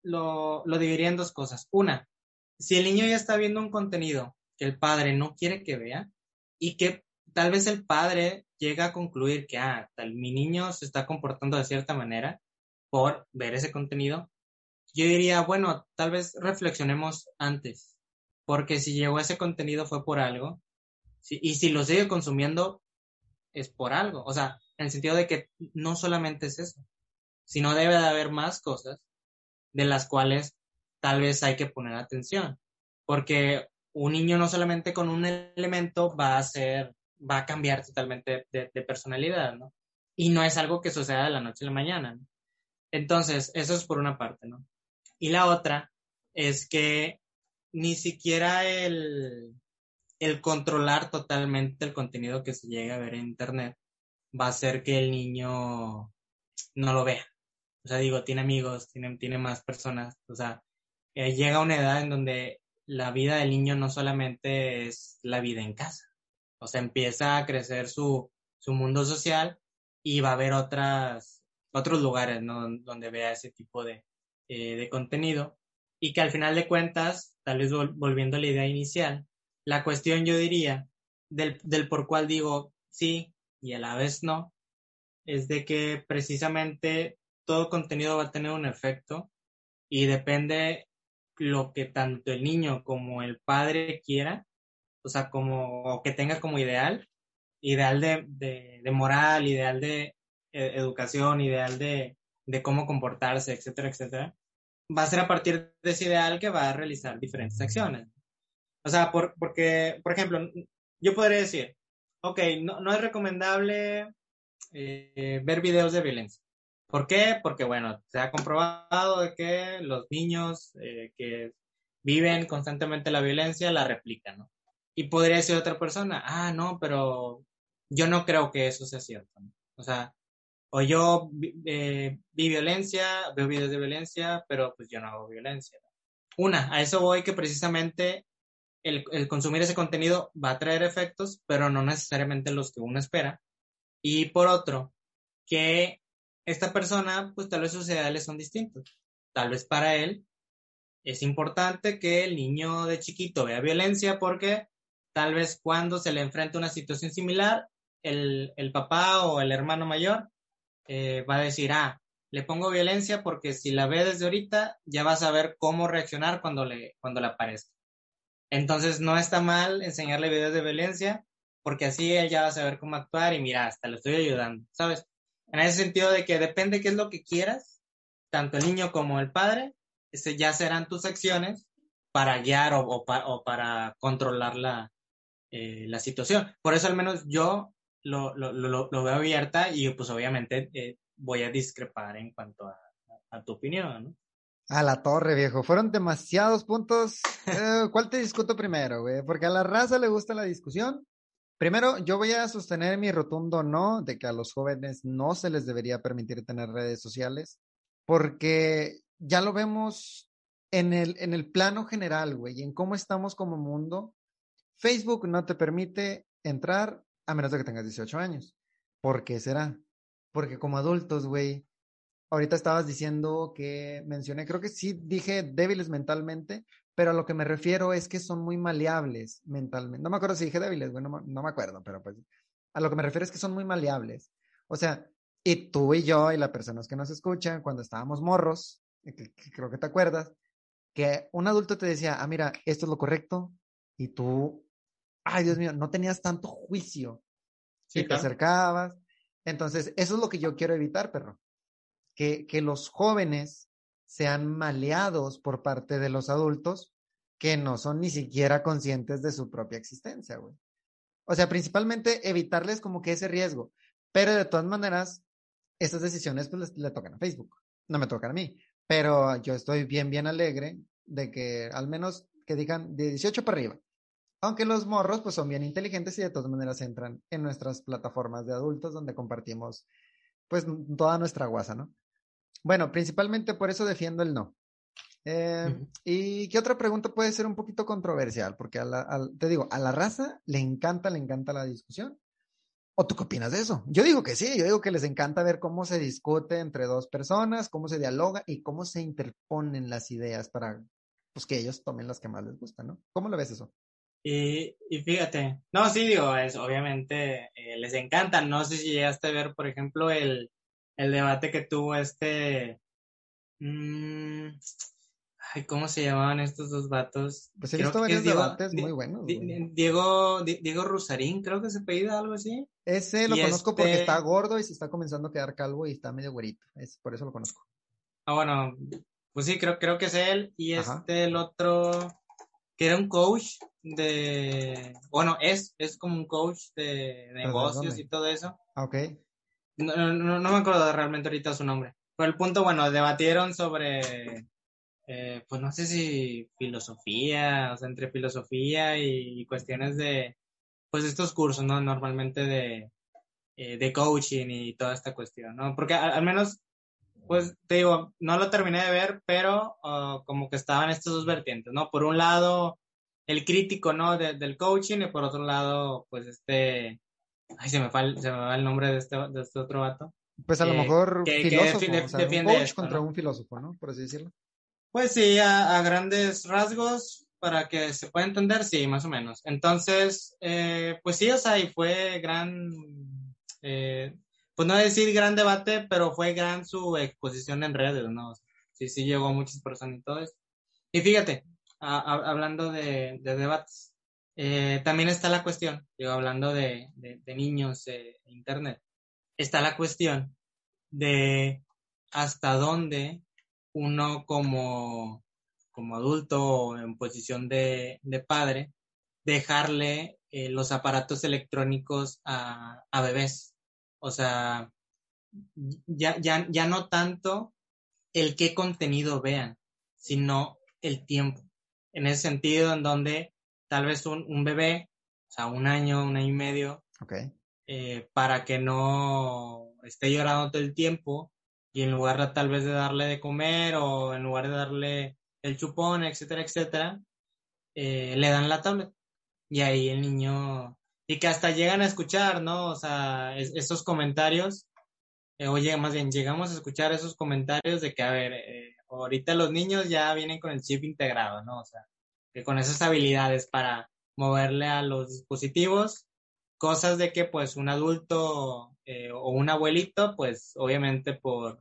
lo, lo dividiría en dos cosas. Una, si el niño ya está viendo un contenido que el padre no quiere que vea y que tal vez el padre llega a concluir que, ah, tal, mi niño se está comportando de cierta manera por ver ese contenido, yo diría, bueno, tal vez reflexionemos antes, porque si llegó ese contenido fue por algo, y si lo sigue consumiendo es por algo. O sea, en el sentido de que no solamente es eso, sino debe de haber más cosas de las cuales tal vez hay que poner atención, porque un niño no solamente con un elemento va a ser, va a cambiar totalmente de, personalidad, ¿no? Y no es algo que suceda de la noche a la mañana. Entonces, eso es por una parte, ¿no? Y la otra es que ni siquiera el, el controlar totalmente el contenido que se llega a ver en Internet va a hacer que el niño no lo vea. O sea, digo, tiene amigos, tiene, tiene más personas. O sea, eh, llega una edad en donde la vida del niño no solamente es la vida en casa. O sea, empieza a crecer su, su mundo social y va a haber otras, otros lugares ¿no? donde vea ese tipo de, eh, de contenido. Y que al final de cuentas, tal vez volviendo a la idea inicial, la cuestión yo diría del, del por cual digo sí y a la vez no, es de que precisamente todo contenido va a tener un efecto y depende lo que tanto el niño como el padre quiera, o sea, como que tenga como ideal, ideal de, de, moral, ideal de eh, educación, ideal de, de cómo comportarse, etcétera, etcétera, va a ser a partir de ese ideal que va a realizar diferentes acciones. O sea, por, porque, por ejemplo, yo podría decir, ok, no, no es recomendable eh, ver videos de violencia. ¿Por qué? Porque, bueno, se ha comprobado de que los niños eh, que viven constantemente la violencia la replican, ¿no? Y podría decir otra persona, ah, no, pero yo no creo que eso sea cierto. O sea, o yo eh, vi violencia, veo videos de violencia, pero pues yo no hago violencia. Una, a eso voy que precisamente el, el, consumir ese contenido va a traer efectos, pero no necesariamente los que uno espera. Y por otro, que esta persona, pues tal vez sus ideales son distintos. Tal vez para él es importante que el niño de chiquito vea violencia porque tal vez cuando se le enfrenta una situación similar, el, el papá o el hermano mayor eh, va a decir, ah, le pongo violencia porque si la ve desde ahorita, ya va a saber cómo reaccionar cuando le, cuando le aparezca. Entonces no está mal enseñarle videos de violencia porque así él ya va a saber cómo actuar y mira, hasta le estoy ayudando, ¿sabes? En ese sentido de que depende qué es lo que quieras, tanto el niño como el padre, ese ya serán tus acciones para guiar o, para controlar la, eh, la, situación. Por eso al menos yo lo, lo, lo, lo veo abierta y pues obviamente eh, voy a discrepar en cuanto a, a, tu opinión, ¿no? A la torre, viejo. Fueron demasiados puntos. Eh, ¿Cuál te discuto primero, güey? Porque a la raza le gusta la discusión Primero, yo voy a sostener mi rotundo no de que a los jóvenes no se les debería permitir tener redes sociales, porque ya lo vemos en el, en el plano general, güey, en cómo estamos como mundo. Facebook no te permite entrar a menos de que tengas 18 años. ¿Por qué será? Porque como adultos, güey, ahorita estabas diciendo que mencioné, creo que sí dije débiles mentalmente, pero a lo que me refiero es que son muy maleables mentalmente. No me acuerdo si dije débiles, bueno, no, me acuerdo, pero pues a lo que me refiero es que son muy maleables. O sea, y tú y yo y las personas que nos escuchan, cuando estábamos morros, que, creo que te acuerdas, que un adulto te decía, ah, mira, esto es lo correcto, y tú, ay, Dios mío, no tenías tanto juicio. y te acercabas. Entonces, eso es lo que yo quiero evitar, perro. Que, que los jóvenes sean maleados por parte de los adultos que no son ni siquiera conscientes de su propia existencia, güey. O sea, principalmente evitarles como que ese riesgo. Pero de todas maneras, estas decisiones pues le tocan a Facebook. No me tocan a mí. Pero yo estoy bien, bien alegre de que al menos que digan de 18 para arriba. Aunque los morros pues son bien inteligentes y de todas maneras entran en nuestras plataformas de adultos donde compartimos pues toda nuestra guasa, ¿no? Bueno, principalmente por eso defiendo el no. Eh, ¿Y qué otra pregunta puede ser un poquito controversial? Porque te digo, a la raza le encanta, le encanta la discusión. ¿O tú qué opinas de eso? Yo digo que sí, yo digo que les encanta ver cómo se discute entre dos personas, cómo se dialoga y cómo se interponen las ideas para pues, que ellos tomen las que más les gustan, ¿no? ¿Cómo lo ves eso? Y, fíjate, no, sí, digo, es, obviamente eh, les encanta. No sé si llegaste a ver, por ejemplo, el, el debate que tuvo este. Mmm, ay, ¿cómo se llamaban estos dos vatos? Pues he visto varios debates muy buenos. Diego, Diego Rusarín, creo que se pedía algo así. Ese lo conozco porque este está gordo y se está comenzando a quedar calvo y está medio güerito. Es, por eso lo conozco. Ah, bueno, pues sí, creo, creo que es él. Y este, el otro, que era un coach de. Bueno, es, es como un coach de, negocios y todo eso. Ah, ok. No, no, me acuerdo realmente ahorita su nombre. Pero el punto, bueno, debatieron sobre eh, pues no sé si filosofía, o sea, entre filosofía y, cuestiones de, pues estos cursos, ¿no? Normalmente de, eh, de coaching y toda esta cuestión, ¿no? Porque al, menos, pues te digo, no lo terminé de ver, pero uh, como que estaban estos dos vertientes, ¿no? Por un lado, el crítico, ¿no? del coaching y por otro lado, pues este, ay, se me va el, se me va el nombre de este, de este otro vato. Pues a lo mejor filósofo, un coach contra un filósofo, ¿no? Por así decirlo. Pues sí, a, grandes rasgos, para que se pueda entender, sí, más o menos. Entonces, eh, pues sí, o sea, y fue gran, eh, pues no decir gran debate, pero fue gran su exposición en redes, ¿no? Sí, sí llegó a muchas personas y todo eso. Y fíjate, hablando de, debates, eh, también está la cuestión, digo, hablando de, de niños e internet, está la cuestión de hasta dónde uno como, como adulto en posición de, padre, dejarle eh, los aparatos electrónicos a, bebés. O sea, ya, ya, ya no tanto el qué contenido vean, sino el tiempo. En ese sentido, en donde tal vez un, bebé, o sea, un año, un año y medio, eh, para que no esté llorando todo el tiempo, y en lugar tal vez de darle de comer o en lugar de darle el chupón, etcétera, etcétera, eh, le dan la tablet. Y ahí el niño, y que hasta llegan a escuchar, ¿no? O sea, esos comentarios, eh, oye, más bien llegamos a escuchar esos comentarios de que, a ver, eh, ahorita los niños ya vienen con el chip integrado, ¿no? O sea, que con esas habilidades para moverle a los dispositivos, cosas de que pues un adulto eh, o un abuelito, pues obviamente por,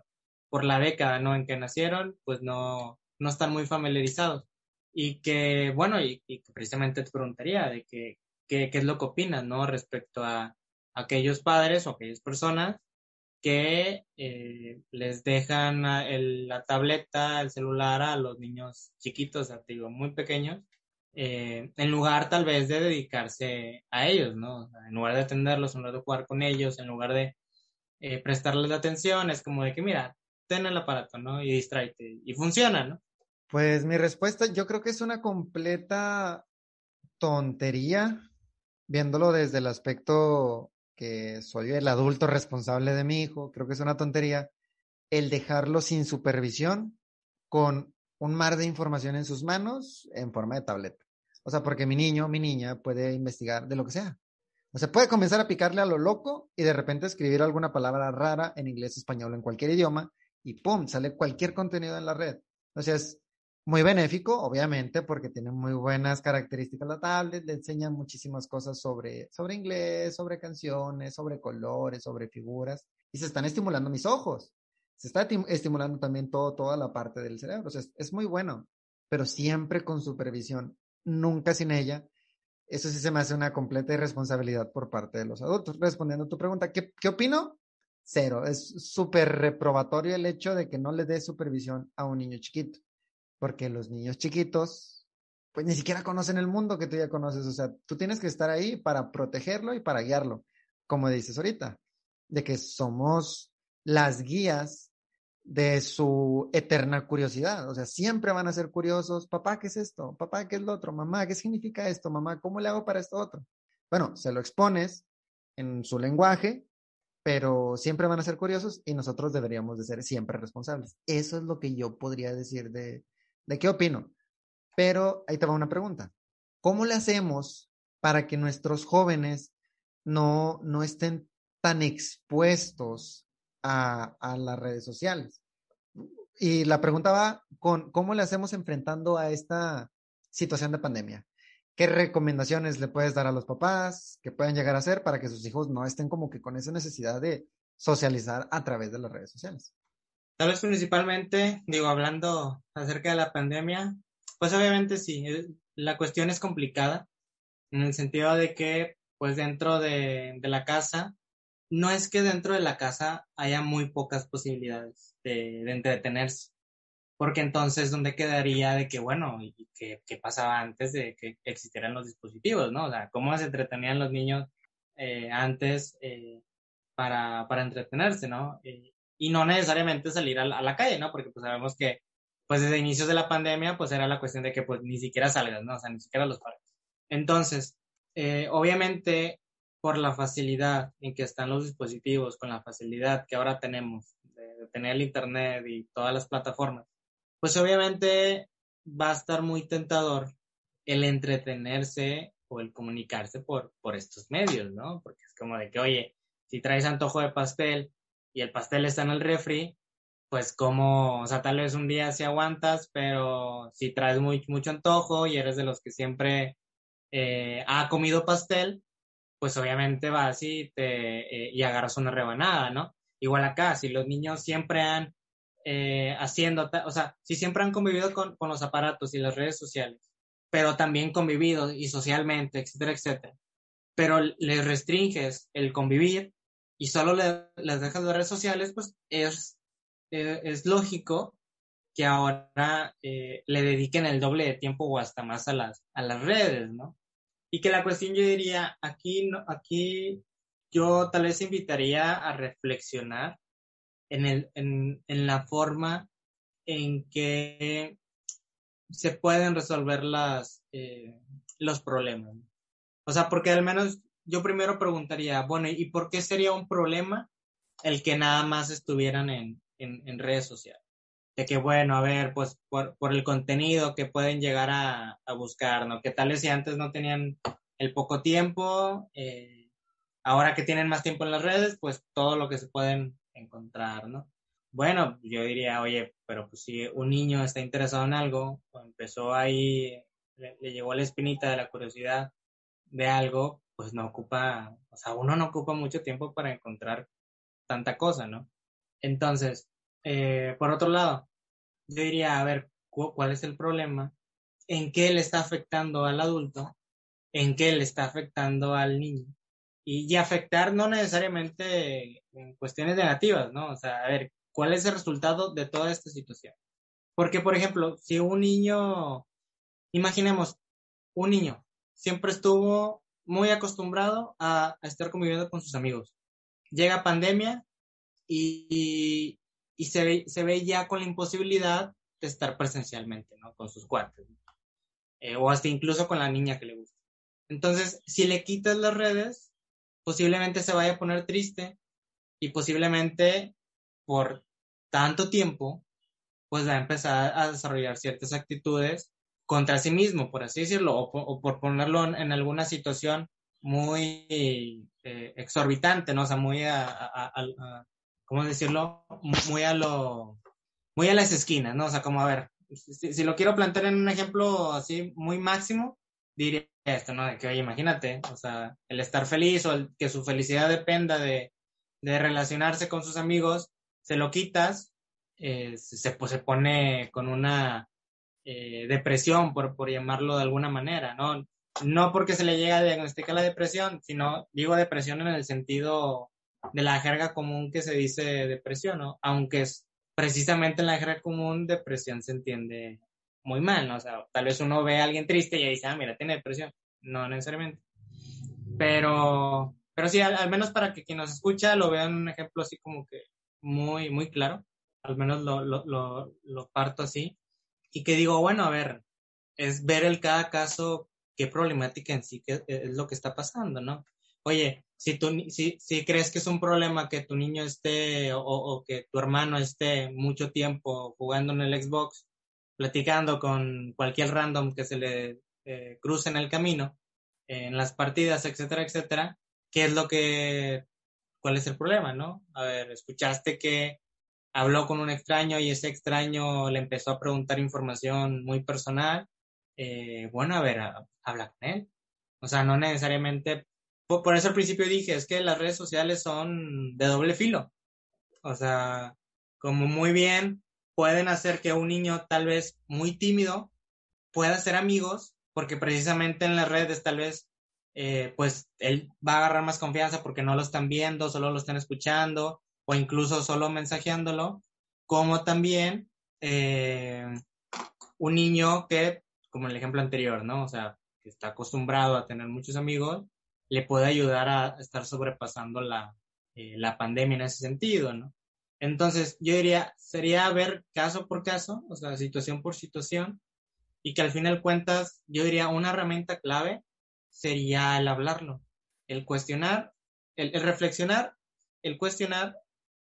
por la década ¿no? en que nacieron, pues no, no están muy familiarizados. Y que, bueno, y, precisamente te preguntaría de que, qué es lo que opinas, ¿no? Respecto a, aquellos padres o aquellas personas que eh, les dejan la tableta, el celular a los niños chiquitos, digo, muy pequeños, eh, en lugar tal vez de dedicarse a ellos, ¿no? en lugar de atenderlos, en lugar de jugar con ellos, en lugar de eh, prestarles atención, es como de que, mira, ten el aparato, ¿no? Y distráete. Y funciona, ¿no? Pues mi respuesta, yo creo que es una completa tontería, viéndolo desde el aspecto que soy el adulto responsable de mi hijo, creo que es una tontería el dejarlo sin supervisión con un mar de información en sus manos en forma de tableta. O sea, porque mi niño, mi niña puede investigar de lo que sea. O sea, puede comenzar a picarle a lo loco y de repente escribir alguna palabra rara en inglés, español, en cualquier idioma y ¡pum! sale cualquier contenido en la red. O sea, es muy benéfico, obviamente, porque tiene muy buenas características la tablet, le enseña muchísimas cosas sobre, sobre inglés, sobre canciones, sobre colores, sobre figuras y se están estimulando mis ojos se está estimulando también todo, toda la parte del cerebro. O sea, es, muy bueno, pero siempre con supervisión, nunca sin ella. Eso sí se me hace una completa irresponsabilidad por parte de los adultos. Respondiendo a tu pregunta, ¿qué, qué opino? Cero. Es súper reprobatorio el hecho de que no le dé supervisión a un niño chiquito, porque los niños chiquitos, pues ni siquiera conocen el mundo que tú ya conoces. O sea, tú tienes que estar ahí para protegerlo y para guiarlo, como dices ahorita, de que somos las guías de su eterna curiosidad. O sea, siempre van a ser curiosos. Papá, ¿qué es esto? Papá, ¿qué es lo otro? Mamá, ¿qué significa esto? Mamá, ¿cómo le hago para esto otro? Bueno, se lo expones en su lenguaje, pero siempre van a ser curiosos y nosotros deberíamos de ser siempre responsables. Eso es lo que yo podría decir de, de qué opino. Pero ahí te va una pregunta. ¿Cómo le hacemos para que nuestros jóvenes no, no estén tan expuestos a, las redes sociales. Y la pregunta va con cómo le hacemos enfrentando a esta situación de pandemia. ¿Qué recomendaciones le puedes dar a los papás que pueden llegar a hacer para que sus hijos no estén como que con esa necesidad de socializar a través de las redes sociales? Tal vez principalmente, digo, hablando acerca de la pandemia, pues obviamente sí, eh, la cuestión es complicada en el sentido de que, pues dentro de, de la casa, no es que dentro de la casa haya muy pocas posibilidades de, entretenerse, porque entonces, ¿dónde quedaría de que, bueno, y qué, pasaba antes de que existieran los dispositivos, ¿no? O sea, ¿cómo se entretenían los niños eh, antes eh, para, para, entretenerse, ¿no? Eh, y no necesariamente salir a la, calle, ¿no? Porque pues sabemos que pues desde inicios de la pandemia, pues era la cuestión de que pues ni siquiera salgas, ¿no? O sea, ni siquiera los parques. Entonces, obviamente, por la facilidad en que están los dispositivos, con la facilidad que ahora tenemos de, tener el Internet y todas las plataformas, pues obviamente va a estar muy tentador el entretenerse o el comunicarse por, por estos medios, ¿no? Porque es como de que, oye, si traes antojo de pastel y el pastel está en el refri, pues como, o sea, tal vez un día sí aguantas, pero si traes muy, mucho antojo y eres de los que siempre eh, ha comido pastel, pues obviamente vas y, te, eh, y agarras una rebanada, ¿no? Igual acá, si los niños siempre han eh, haciendo, o sea, si siempre han convivido con, con, los aparatos y las redes sociales, pero también convivido y socialmente, etcétera, etcétera, pero les restringes el convivir y solo les dejas las redes sociales, pues es, es lógico que ahora le dediquen el doble de tiempo o hasta más a las, a las redes, ¿no? Y que la cuestión yo diría, aquí, aquí yo tal vez invitaría a reflexionar en, el, en, en la forma en que se pueden resolver las, eh, los problemas. O sea, porque al menos yo primero preguntaría, bueno, ¿y por qué sería un problema el que nada más estuvieran en, en, en redes sociales? De que, bueno, a ver, pues por, por el contenido que pueden llegar a, a, buscar, ¿no? Que tal vez si antes no tenían el poco tiempo, eh, ahora que tienen más tiempo en las redes, pues todo lo que se pueden encontrar, ¿no? Bueno, yo diría, oye, pero pues si un niño está interesado en algo, o empezó ahí, le, le llegó la espinita de la curiosidad de algo, pues no ocupa, o sea, uno no ocupa mucho tiempo para encontrar tanta cosa, ¿no? Entonces, eh, por otro lado, yo diría, a ver, ¿cuál es el problema? ¿En qué le está afectando al adulto? ¿En qué le está afectando al niño? Y, y afectar no necesariamente en cuestiones negativas, ¿no? O sea, a ver, ¿cuál es el resultado de toda esta situación? Porque, por ejemplo, si un niño, imaginemos, un niño siempre estuvo muy acostumbrado a, a estar conviviendo con sus amigos. Llega pandemia y, y se ve, se ve ya con la imposibilidad de estar presencialmente, ¿no? Con sus cuates. Eh, o hasta incluso con la niña que le gusta. Entonces, si le quitas las redes, posiblemente se vaya a poner triste y posiblemente por tanto tiempo, pues va a empezar a desarrollar ciertas actitudes contra sí mismo, por así decirlo, o, o por ponerlo en, en, alguna situación muy eh, exorbitante, ¿no? O sea, muy a, a, a, ¿cómo decirlo? Muy a lo, muy a las esquinas, ¿no? O sea, como a ver, si, lo quiero plantear en un ejemplo así muy máximo, diría esto, ¿no? De que, oye, imagínate, o sea, el estar feliz o el, que su felicidad dependa de, de relacionarse con sus amigos, se lo quitas, eh, se, pues, se pone con una eh, depresión, por, por llamarlo de alguna manera, ¿no? No porque se le llega a diagnosticar la depresión, sino digo depresión en el sentido de la jerga común que se dice depresión, ¿no? Aunque es precisamente en la jerga común depresión se entiende muy mal, ¿no? O sea, tal vez uno ve a alguien triste y dice, ah, mira, tiene depresión. No necesariamente. Pero, pero sí, al, menos para que quien nos escucha lo vea en un ejemplo así como que muy, muy claro. Al menos lo, lo, lo, lo parto así. Y que digo, bueno, a ver, es ver el cada caso qué problemática en sí que es lo que está pasando, ¿no? Oye, si, tú, si, si crees que es un problema que tu niño esté o, que tu hermano esté mucho tiempo jugando en el Xbox, platicando con cualquier random que se le eh, cruce en el camino, en las partidas, etcétera, etcétera, ¿qué es lo que, cuál es el problema, no? A ver, escuchaste que habló con un extraño y ese extraño le empezó a preguntar información muy personal, eh, bueno, a ver, habla con él. O sea, no necesariamente por, eso al principio dije, es que las redes sociales son de doble filo. O sea, como muy bien pueden hacer que un niño tal vez muy tímido pueda ser amigos, porque precisamente en las redes tal vez, eh, pues él va a agarrar más confianza porque no lo están viendo, solo lo están escuchando, o incluso solo mensajeándolo, como también eh, un niño que, como el ejemplo anterior, ¿no? O sea, que está acostumbrado a tener muchos amigos, le puede ayudar a estar sobrepasando la, eh, la pandemia en ese sentido, ¿no? Entonces, yo diría, sería ver caso por caso, o sea, situación por situación, y que al final cuentas, yo diría, una herramienta clave sería el hablarlo, el cuestionar, el, reflexionar, el cuestionar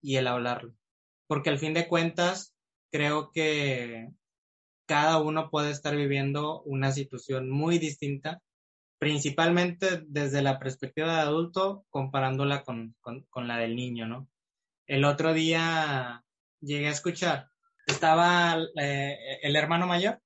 y el hablarlo. Porque al fin de cuentas, creo que cada uno puede estar viviendo una situación muy distinta, principalmente desde la perspectiva de adulto, comparándola con, con la del niño, ¿no? el otro día llegué a escuchar, estaba eh, el hermano mayor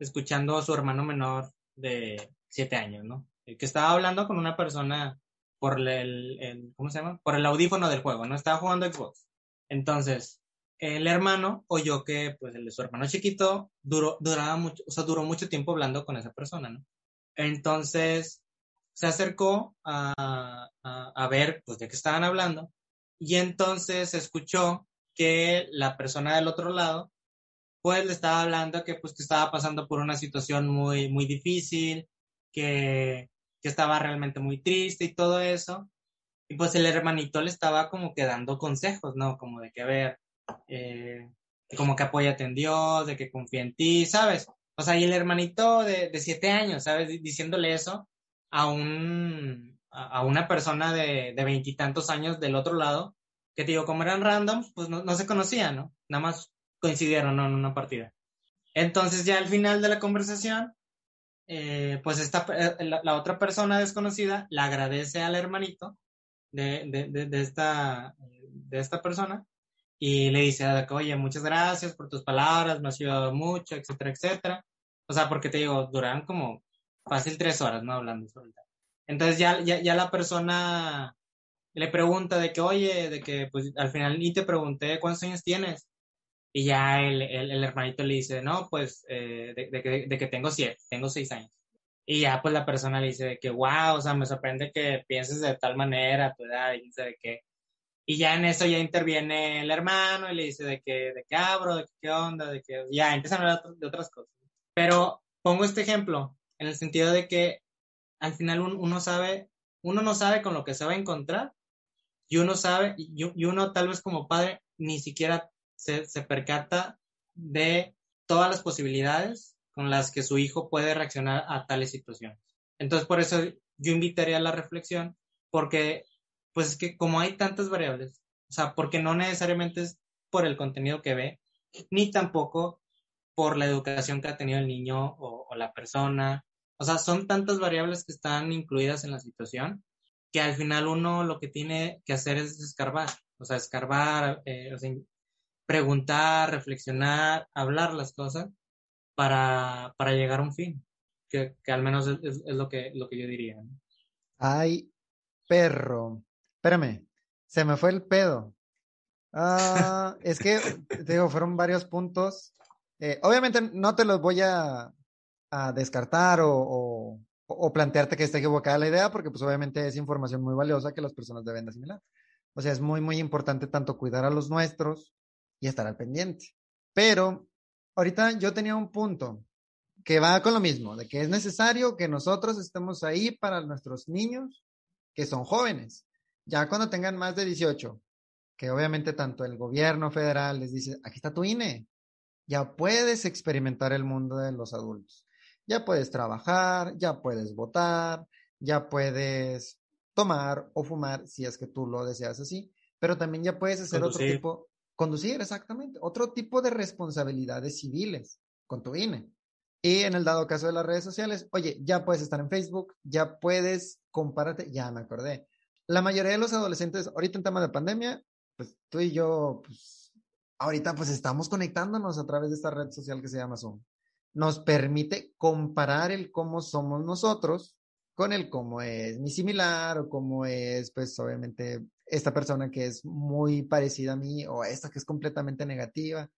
escuchando a su hermano menor de siete años, ¿no? El que estaba hablando con una persona por el, ¿cómo se llama? Por el audífono del juego, ¿no? Estaba jugando Xbox. Entonces, el hermano oyó que, pues, el su hermano chiquito duró, duraba mucho, o sea, duró mucho tiempo hablando con esa persona, ¿no? Entonces, se acercó a, a, ver, pues, de qué estaban hablando y entonces escuchó que la persona del otro lado, pues le estaba hablando que pues que estaba pasando por una situación muy, muy difícil, que, que estaba realmente muy triste y todo eso. Y pues el hermanito le estaba como que dando consejos, ¿no? Como de que, a ver, eh, como que apóyate en Dios, de que confía en ti, ¿sabes? O sea, y el hermanito de, de siete años, ¿sabes? Diciéndole eso a un, a, una persona de veintitantos años del otro lado, que te digo, como eran randoms, pues no, se conocían, ¿no? Nada más coincidieron en una partida. Entonces ya al final de la conversación, eh, pues esta, eh, la, otra persona desconocida le agradece al hermanito de, de, de, esta, de esta persona y le dice, oye, muchas gracias por tus palabras, me has ayudado mucho, etcétera, etcétera. O sea, porque te digo, duran como fácil tres horas, ¿no? Hablando entonces ya, ya, la persona le pregunta de que, oye, de que pues al final ni te pregunté cuántos años tienes. Y ya el, el, hermanito le dice, no, pues eh, de, que, de, que, tengo siete, tengo seis años. Y ya pues la persona le dice de que, wow, o sea, me sorprende que pienses de tal manera, tu edad, y de qué. Y ya en eso ya interviene el hermano y le dice de que, de qué abro, de qué onda, de que ya empiezan a hablar de otras cosas. Pero pongo este ejemplo en el sentido de que al final uno sabe, uno no sabe con lo que se va a encontrar y uno sabe, y uno tal vez como padre ni siquiera se, se percata de todas las posibilidades con las que su hijo puede reaccionar a tales situaciones. Entonces, por eso yo invitaría a la reflexión, porque pues es que como hay tantas variables, o sea, porque no necesariamente es por el contenido que ve, ni tampoco por la educación que ha tenido el niño o, o la persona, o sea, son tantas variables que están incluidas en la situación que al final uno lo que tiene que hacer es escarbar, o sea, escarbar, eh, preguntar, reflexionar, hablar las cosas para, llegar a un fin, que, al menos es, lo, que, lo que yo diría. Ay, perro. Espérame, se me fue el pedo. Ah, es que, te digo, fueron varios puntos. Eh, obviamente no te los voy a, descartar o, o, plantearte que está equivocada la idea, porque pues obviamente es información muy valiosa que las personas deben asimilar. O sea, es muy, muy importante tanto cuidar a los nuestros y estar al pendiente. Pero ahorita yo tenía un punto que va con lo mismo, de que es necesario que nosotros estemos ahí para nuestros niños que son jóvenes. Ya cuando tengan más de 18, que obviamente tanto el gobierno federal les dice, aquí está tu INE, ya puedes experimentar el mundo de los adultos ya puedes trabajar, ya puedes votar, ya puedes tomar o fumar si es que tú lo deseas así, pero también ya puedes hacer otro tipo, conducir exactamente, otro tipo de responsabilidades civiles con tu INE. Y en el dado caso de las redes sociales, oye, ya puedes estar en Facebook, ya puedes compararte, ya me acordé. La mayoría de los adolescentes, ahorita en tema de pandemia, pues tú y yo, pues ahorita pues estamos conectándonos a través de esta red social que se llama Zoom nos permite comparar el cómo somos nosotros con el cómo es mi similar o cómo es, pues obviamente, esta persona que es muy parecida a mí o esta que es completamente negativa.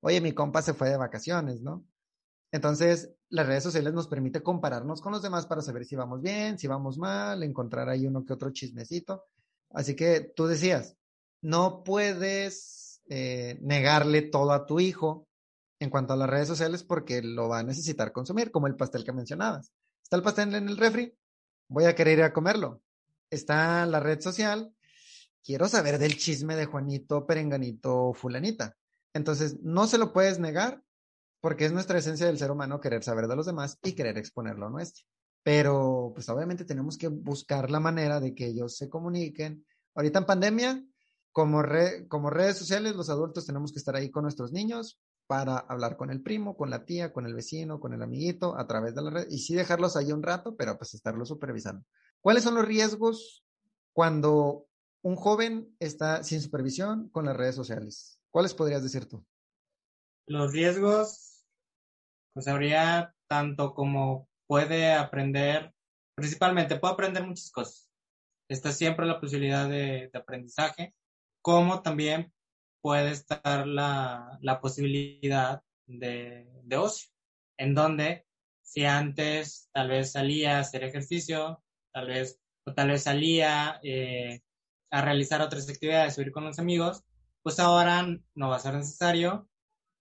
Oye, mi compa se fue de vacaciones, ¿no? Entonces, las redes sociales nos permite compararnos con los demás para saber si vamos bien, si vamos mal, encontrar ahí uno que otro chismecito. Así que tú decías, no puedes eh, negarle todo a tu hijo en cuanto a las redes sociales porque lo va a necesitar consumir, como el pastel que mencionabas. Está el pastel en el refri, voy a querer ir a comerlo. Está la red social, quiero saber del chisme de Juanito, Perenganito, Fulanita. Entonces, no se lo puedes negar porque es nuestra esencia del ser humano querer saber de los demás y querer exponer lo nuestro. Pero, pues obviamente tenemos que buscar la manera de que ellos se comuniquen. Ahorita en pandemia, como, como redes sociales, los adultos tenemos que estar ahí con nuestros niños para hablar con el primo, con la tía, con el vecino, con el amiguito, a través de la red, y sí dejarlos ahí un rato, pero pues estarlos supervisando. ¿Cuáles son los riesgos cuando un joven está sin supervisión con las redes sociales? ¿Cuáles podrías decir tú? Los riesgos, pues habría tanto como puede aprender, principalmente puede aprender muchas cosas. Está siempre la posibilidad de, aprendizaje, como también puede estar la, posibilidad de, de ocio, en donde si antes tal vez salía a hacer ejercicio, tal vez, o tal vez salía eh, a realizar otras actividades, subir con los amigos, pues ahora no va a ser necesario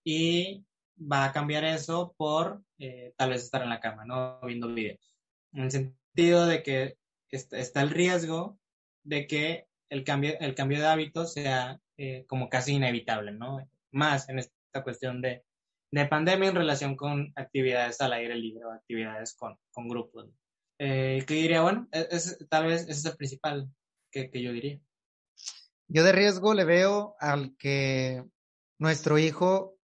y va a cambiar eso por eh, tal vez estar en la cama, ¿no? Viendo videos. En el sentido de que está, el riesgo de que el cambio, el cambio de hábitos sea eh, como casi inevitable, ¿no? Más en esta cuestión de, de pandemia en relación con actividades al aire libre o actividades con, con grupos. Eh, que diría, bueno, e, es, tal vez ese es el principal que, que yo diría. Yo de riesgo le veo al que nuestro hijo,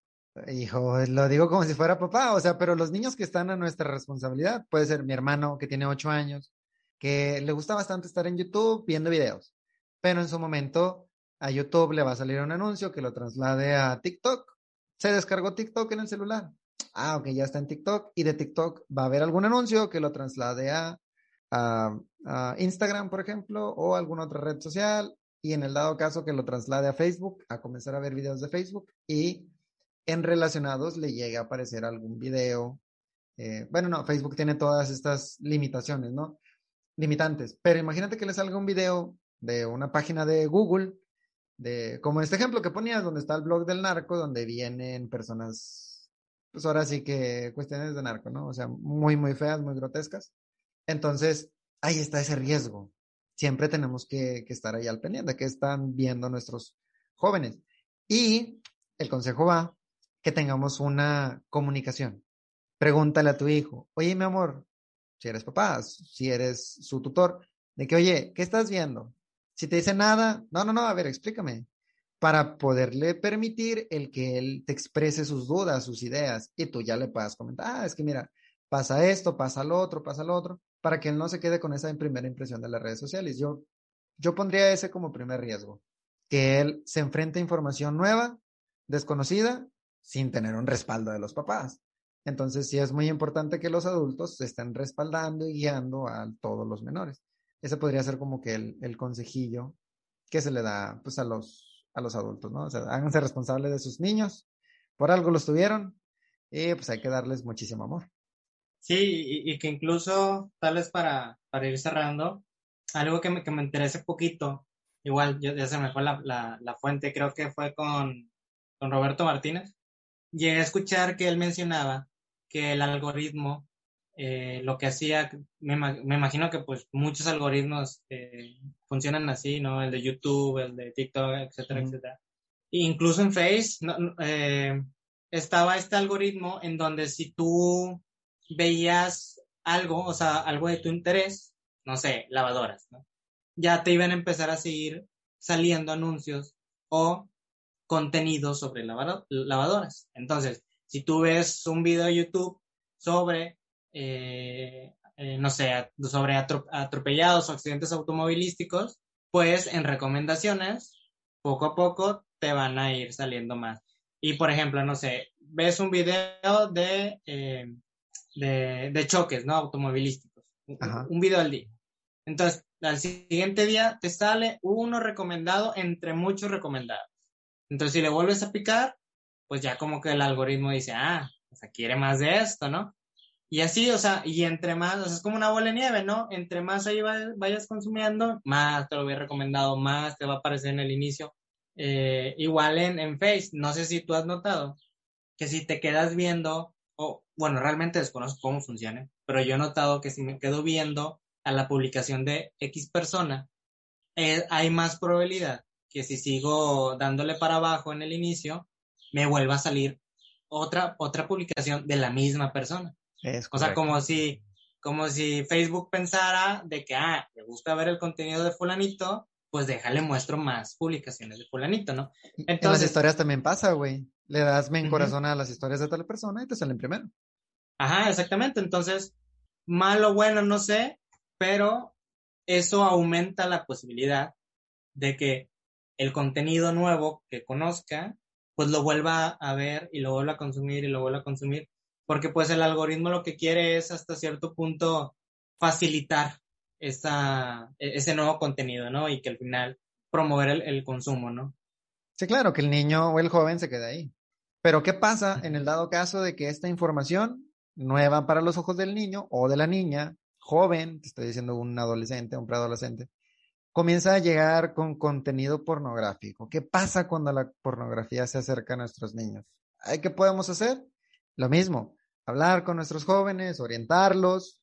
hijo, lo digo como si fuera papá, o sea, pero los niños que están a nuestra responsabilidad, puede ser mi hermano que tiene ocho años, que le gusta bastante estar en YouTube viendo videos, pero en su momento a YouTube le va a salir un anuncio que lo traslade a TikTok. Se descargó TikTok en el celular. Ah, ok, ya está en TikTok y de TikTok va a haber algún anuncio que lo traslade a, a, a Instagram, por ejemplo, o alguna otra red social y en el dado caso que lo traslade a Facebook, a comenzar a ver videos de Facebook y en relacionados le llegue a aparecer algún video. Eh, bueno, no, Facebook tiene todas estas limitaciones, ¿no? Limitantes, pero imagínate que le salga un video de una página de Google, de, como este ejemplo que ponías, donde está el blog del narco, donde vienen personas, pues ahora sí que cuestiones de narco, ¿no? O sea, muy, muy feas, muy grotescas. Entonces, ahí está ese riesgo siempre tenemos que, estar ahí al pendiente, que están viendo nuestros jóvenes. Y el consejo va que tengamos una comunicación. Pregúntale a tu hijo, oye, mi amor, si eres papá, si eres su tutor, de que, oye, ¿qué estás viendo? Si te dice nada, no, no, no, a ver, explícame, para poderle permitir el que él te exprese sus dudas, sus ideas, y tú ya le puedas comentar, ah, es que mira, pasa esto, pasa lo otro, pasa lo otro, para que él no se quede con esa primera impresión de las redes sociales. Yo, yo pondría ese como primer riesgo, que él se enfrente a información nueva, desconocida, sin tener un respaldo de los papás. Entonces, sí es muy importante que los adultos estén respaldando y guiando a todos los menores. Ese podría ser como que el, consejillo que se le da pues, a, los, a los adultos, ¿no? O sea, háganse responsables de sus niños, por algo los tuvieron y pues hay que darles muchísimo amor. Sí, y, que incluso, tal vez para, para ir cerrando, algo que me, que me interese poquito, igual ya, se me fue la, la, fuente, creo que fue con, con Roberto Martínez, llegué a escuchar que él mencionaba que el algoritmo, eh, lo que hacía, me, me, imagino que pues muchos algoritmos eh, funcionan así, ¿no? El de YouTube, el de TikTok, etcétera, etcétera. E incluso en Face eh, estaba este algoritmo en donde si tú veías algo, o sea, algo de tu interés, no sé, lavadoras, ¿no? Ya te iban a empezar a seguir saliendo anuncios o contenidos sobre lavadoras. Entonces, si tú ves un video de YouTube sobre, eh, eh, no sé, sobre atropellados o accidentes automovilísticos, pues en recomendaciones, poco a poco te van a ir saliendo más. Y por ejemplo, no sé, ves un video de eh, de, choques, ¿no? Automovilísticos. Un video al día. Entonces, al siguiente día te sale uno recomendado entre muchos recomendados. Entonces, si le vuelves a picar, pues ya como que el algoritmo dice, ah, o sea, quiere más de esto, ¿no? Y así, o sea, y entre más, o sea, es como una bola de nieve, ¿no? Entre más ahí vayas, consumiendo, más te lo voy recomendado, más te va a aparecer en el inicio. Eh, igual en, en Face, no sé si tú has notado que si te quedas viendo o bueno, realmente desconozco cómo funciona, pero yo he notado que si me quedo viendo a la publicación de X persona, eh, hay más probabilidad que si sigo dándole para abajo en el inicio, me vuelva a salir otra, otra publicación de la misma persona. o sea, como si, como si Facebook pensara de que, ah, le gusta ver el contenido de fulanito, pues déjale muestro más publicaciones de fulanito, ¿no? Entonces, en las historias también pasa, güey. Le das me en corazón a las historias de tal persona y te salen primero. Ajá, exactamente. Entonces, malo o bueno, no sé, pero eso aumenta la posibilidad de que el contenido nuevo que conozca, pues lo vuelva a ver y lo vuelva a consumir y lo vuelva a consumir, porque pues el algoritmo lo que quiere es hasta cierto punto facilitar esa, e-, ese nuevo contenido, ¿no? Y que al final promover el, consumo, ¿no? Sí, claro, que el niño o el joven se quede ahí. Pero ¿qué pasa en el dado caso de que esta información nueva para los ojos del niño o de la niña, joven, te estoy diciendo un adolescente, un preadolescente, comienza a llegar con contenido pornográfico? ¿Qué pasa cuando la pornografía se acerca a nuestros niños? ¿Qué podemos hacer? Lo mismo, hablar con nuestros jóvenes, orientarlos,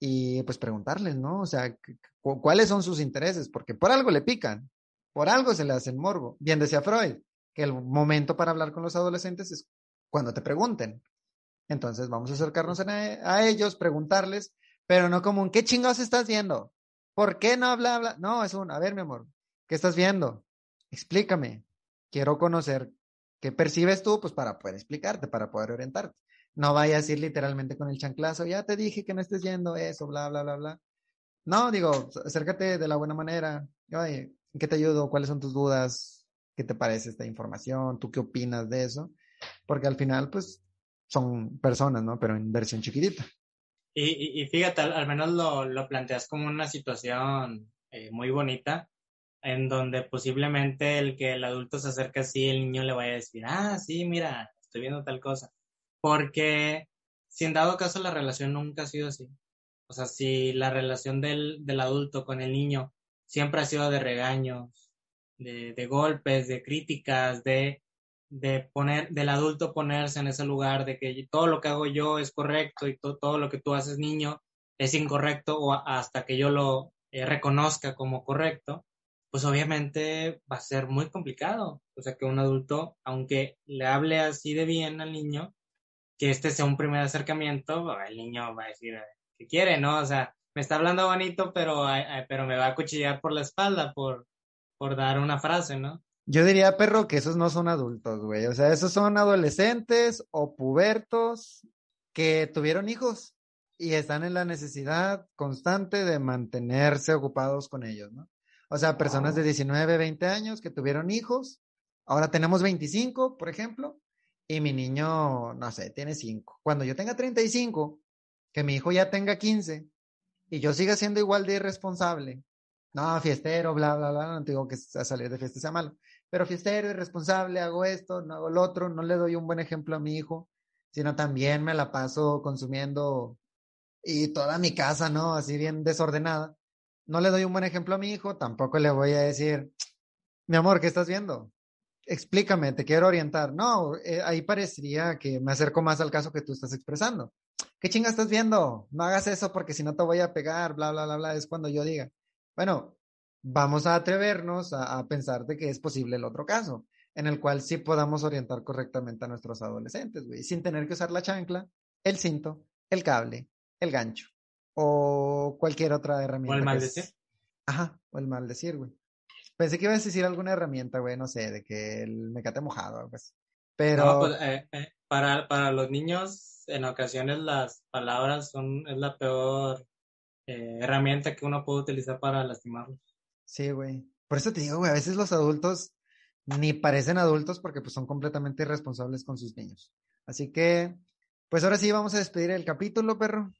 y pues preguntarles, ¿no? O sea, ¿cuáles son sus intereses? Porque por algo le pican, por algo se le hace morbo. Bien decía Freud, que el momento para hablar con los adolescentes es cuando te pregunten. Entonces vamos a acercarnos a, ellos, preguntarles, pero no como un, ¿qué chingados estás viendo? ¿Por qué no habla, habla? No, es un, a ver, mi amor, ¿qué estás viendo? Explícame. Quiero conocer qué percibes tú, pues para poder explicarte, para poder orientarte. No vayas a ir literalmente con el chanclazo, ya te dije que no estés yendo eso, bla, bla, bla, bla. No, digo, acércate de la buena manera. Oye, ¿en qué te ayudo? ¿Cuáles son tus dudas? ¿Qué te parece esta información? ¿Tú qué opinas de eso? Porque al final, pues, son personas, ¿no? Pero en versión chiquitita. Y, y, fíjate, al, menos lo, lo, planteas como una situación eh, muy bonita, en donde posiblemente el que el adulto se acerque así, el niño le vaya a decir, ah, sí, mira, estoy viendo tal cosa. Porque si en dado caso la relación nunca ha sido así, o sea, si la relación del, del adulto con el niño siempre ha sido de regaños, de, de golpes, de críticas, de, de poner, del adulto ponerse en ese lugar de que todo lo que hago yo es correcto y todo lo que tú haces niño es incorrecto o hasta que yo lo eh, reconozca como correcto, pues obviamente va a ser muy complicado. O sea, que un adulto, aunque le hable así de bien al niño, que este sea un primer acercamiento, el niño va a decir que quiere, ¿no? O sea, me está hablando bonito, pero, pero me va a cuchillar por la espalda por, por dar una frase, ¿no? Yo diría, perro, que esos no son adultos, güey. O sea, esos son adolescentes o pubertos que tuvieron hijos y están en la necesidad constante de mantenerse ocupados con ellos, ¿no? O sea, personas de 19, 20 años que tuvieron hijos. Ahora tenemos 25, por ejemplo, y mi niño, no sé, tiene 5. Cuando yo tenga 35, que mi hijo ya tenga 15 y yo siga siendo igual de irresponsable, no, fiestero, bla, bla, bla, no digo que salir de fiesta sea malo, pero fiestero, irresponsable, hago esto, no hago lo otro, no le doy un buen ejemplo a mi hijo, sino también me la paso consumiendo y toda mi casa, ¿no? Así bien desordenada. No le doy un buen ejemplo a mi hijo, tampoco le voy a decir, mi amor, ¿qué estás viendo? explícame, te quiero orientar. No, eh, ahí parecería que me acerco más al caso que tú estás expresando. ¿Qué chinga estás viendo? No hagas eso porque si no te voy a pegar, bla, bla, bla, bla. Es cuando yo diga, bueno, vamos a atrevernos a, pensar de que es posible el otro caso, en el cual sí podamos orientar correctamente a nuestros adolescentes, güey, sin tener que usar la chancla, el cinto, el cable, el gancho o cualquier otra herramienta. O el maldecir. Ajá, o el maldecir, güey. Pensé que ibas a decir alguna herramienta, güey, no sé, de que el mecate mojado, así. Pero. No, pues, eh, eh, para, para los niños, en ocasiones las palabras son, es la peor eh, herramienta que uno puede utilizar para lastimarlos. Sí, güey. Por eso te digo, güey, a veces los adultos ni parecen adultos porque pues son completamente irresponsables con sus niños. Así que, pues ahora sí vamos a despedir el capítulo, perro.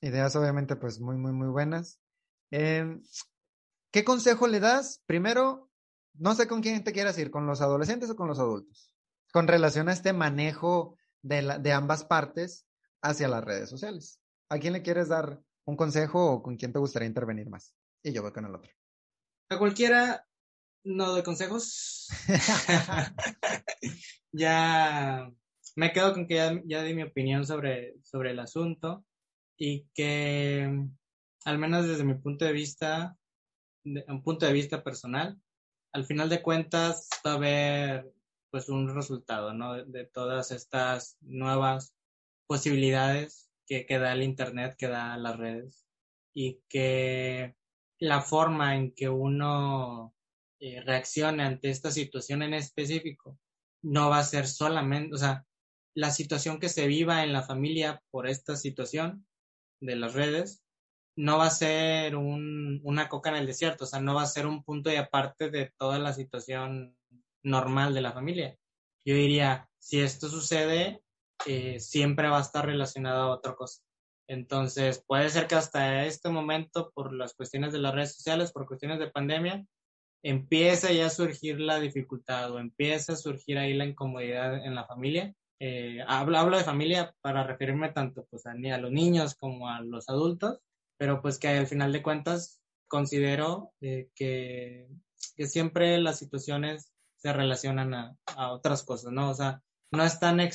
Ideas obviamente pues muy, muy, muy buenas. Eh, ¿Qué consejo le das? Primero, no sé con quién te quieras ir, con los adolescentes o con los adultos, con relación a este manejo de, de ambas partes hacia las redes sociales. ¿A quién le quieres dar un consejo o con quién te gustaría intervenir más? Y yo voy con el otro. A cualquiera no doy consejos. ya me quedo con que ya, ya, di mi opinión sobre, sobre el asunto y que, al menos desde mi punto de vista, un punto de vista personal, al final de cuentas va a haber pues un resultado, ¿no? De, todas estas nuevas posibilidades que, que, da el Internet, que da las redes y que la forma en que uno eh, reaccione ante esta situación en específico no va a ser solamente, o sea, la situación que se viva en la familia por esta situación de las redes no va a ser un, una coca en el desierto, o sea, no va a ser un punto y aparte de toda la situación normal de la familia. Yo diría, si esto sucede, eh, siempre va a estar relacionado a otra cosa. Entonces, puede ser que hasta este momento, por las cuestiones de las redes sociales, por cuestiones de pandemia, empiece ya a surgir la dificultad o empieza a surgir ahí la incomodidad en la familia. Eh, hablo, hablo, de familia para referirme tanto pues, a, a los niños como a los adultos, pero pues que al final de cuentas considero eh, que, que, siempre las situaciones se relacionan a, a, otras cosas, ¿no? O sea, no están e,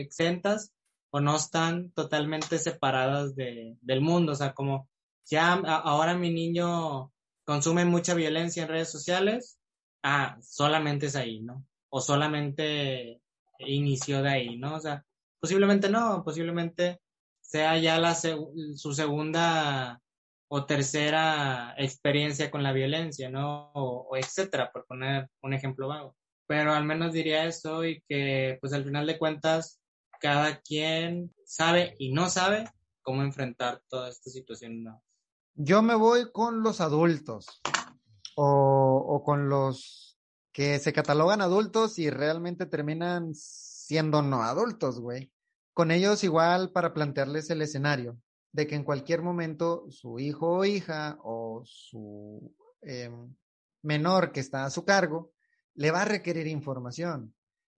exentas o no están totalmente separadas de, del mundo, o sea, como ya ahora mi niño consume mucha violencia en redes sociales, ah, solamente es ahí, ¿no? O solamente inició de ahí, ¿no? O sea, posiblemente no, posiblemente sea ya la su segunda o tercera experiencia con la violencia, ¿no? O, etcétera, por poner un ejemplo vago. Pero al menos diría eso y que, pues al final de cuentas, cada quien sabe y no sabe cómo enfrentar toda esta situación. ¿no? Yo me voy con los adultos o, o con los que se catalogan adultos y realmente terminan siendo no adultos, güey. Con ellos igual para plantearles el escenario de que en cualquier momento su hijo o hija o su eh, menor que está a su cargo le va a requerir información,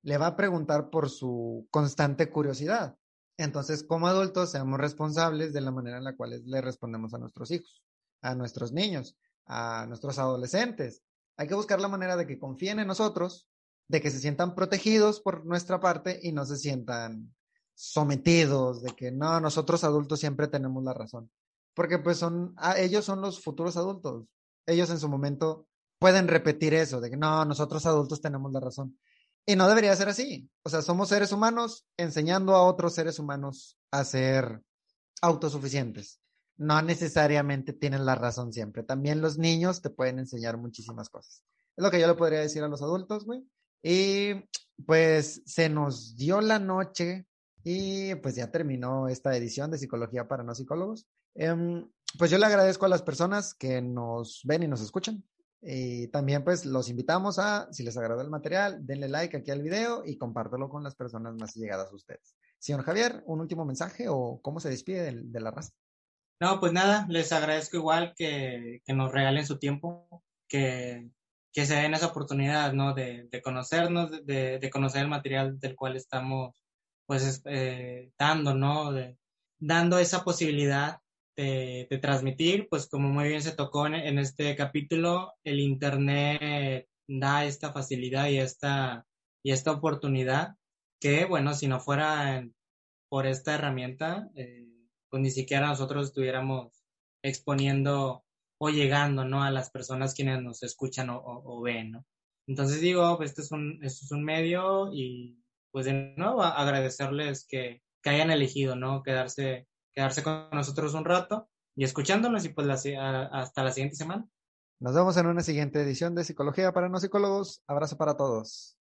le va a preguntar por su constante curiosidad. Entonces, como adultos, seamos responsables de la manera en la cual le respondemos a nuestros hijos, a nuestros niños, a nuestros adolescentes. Hay que buscar la manera de que confíen en nosotros, de que se sientan protegidos por nuestra parte y no se sientan sometidos, de que no, nosotros adultos siempre tenemos la razón. Porque pues son, ah, ellos son los futuros adultos. Ellos en su momento pueden repetir eso, de que no, nosotros adultos tenemos la razón. Y no debería ser así. O sea, somos seres humanos enseñando a otros seres humanos a ser autosuficientes. No necesariamente tienen la razón siempre. También los niños te pueden enseñar muchísimas cosas. Es lo que yo le podría decir a los adultos, güey. Y pues se nos dio la noche y pues ya terminó esta edición de Psicología para No Psicólogos. Em, pues yo le agradezco a las personas que nos ven y nos escuchan. Y también pues los invitamos a, si les agradó el material, denle like aquí al video y compártelo con las personas más llegadas a ustedes. Señor Javier, un último mensaje o cómo se despide de, la raza. No, pues nada, les agradezco igual que, que nos regalen su tiempo, que, que, se den esa oportunidad, ¿no? De, de conocernos, de, de, conocer el material del cual estamos, pues, eh, dando, ¿no? Dando esa posibilidad de, transmitir, pues como muy bien se tocó en, este capítulo, el Internet da esta facilidad y esta, y esta oportunidad que, bueno, si no fuera por esta herramienta, eh, pues ni siquiera nosotros estuviéramos exponiendo o llegando, ¿no? A las personas quienes nos escuchan o, ven, ¿no? Entonces digo, pues este es un, este es un medio y pues de nuevo agradecerles que, que hayan elegido, ¿no? Quedarse quedarse con nosotros un rato y escuchándonos y pues hasta la siguiente semana. Nos vemos en una siguiente edición de Psicología para no psicólogos. Abrazo para todos.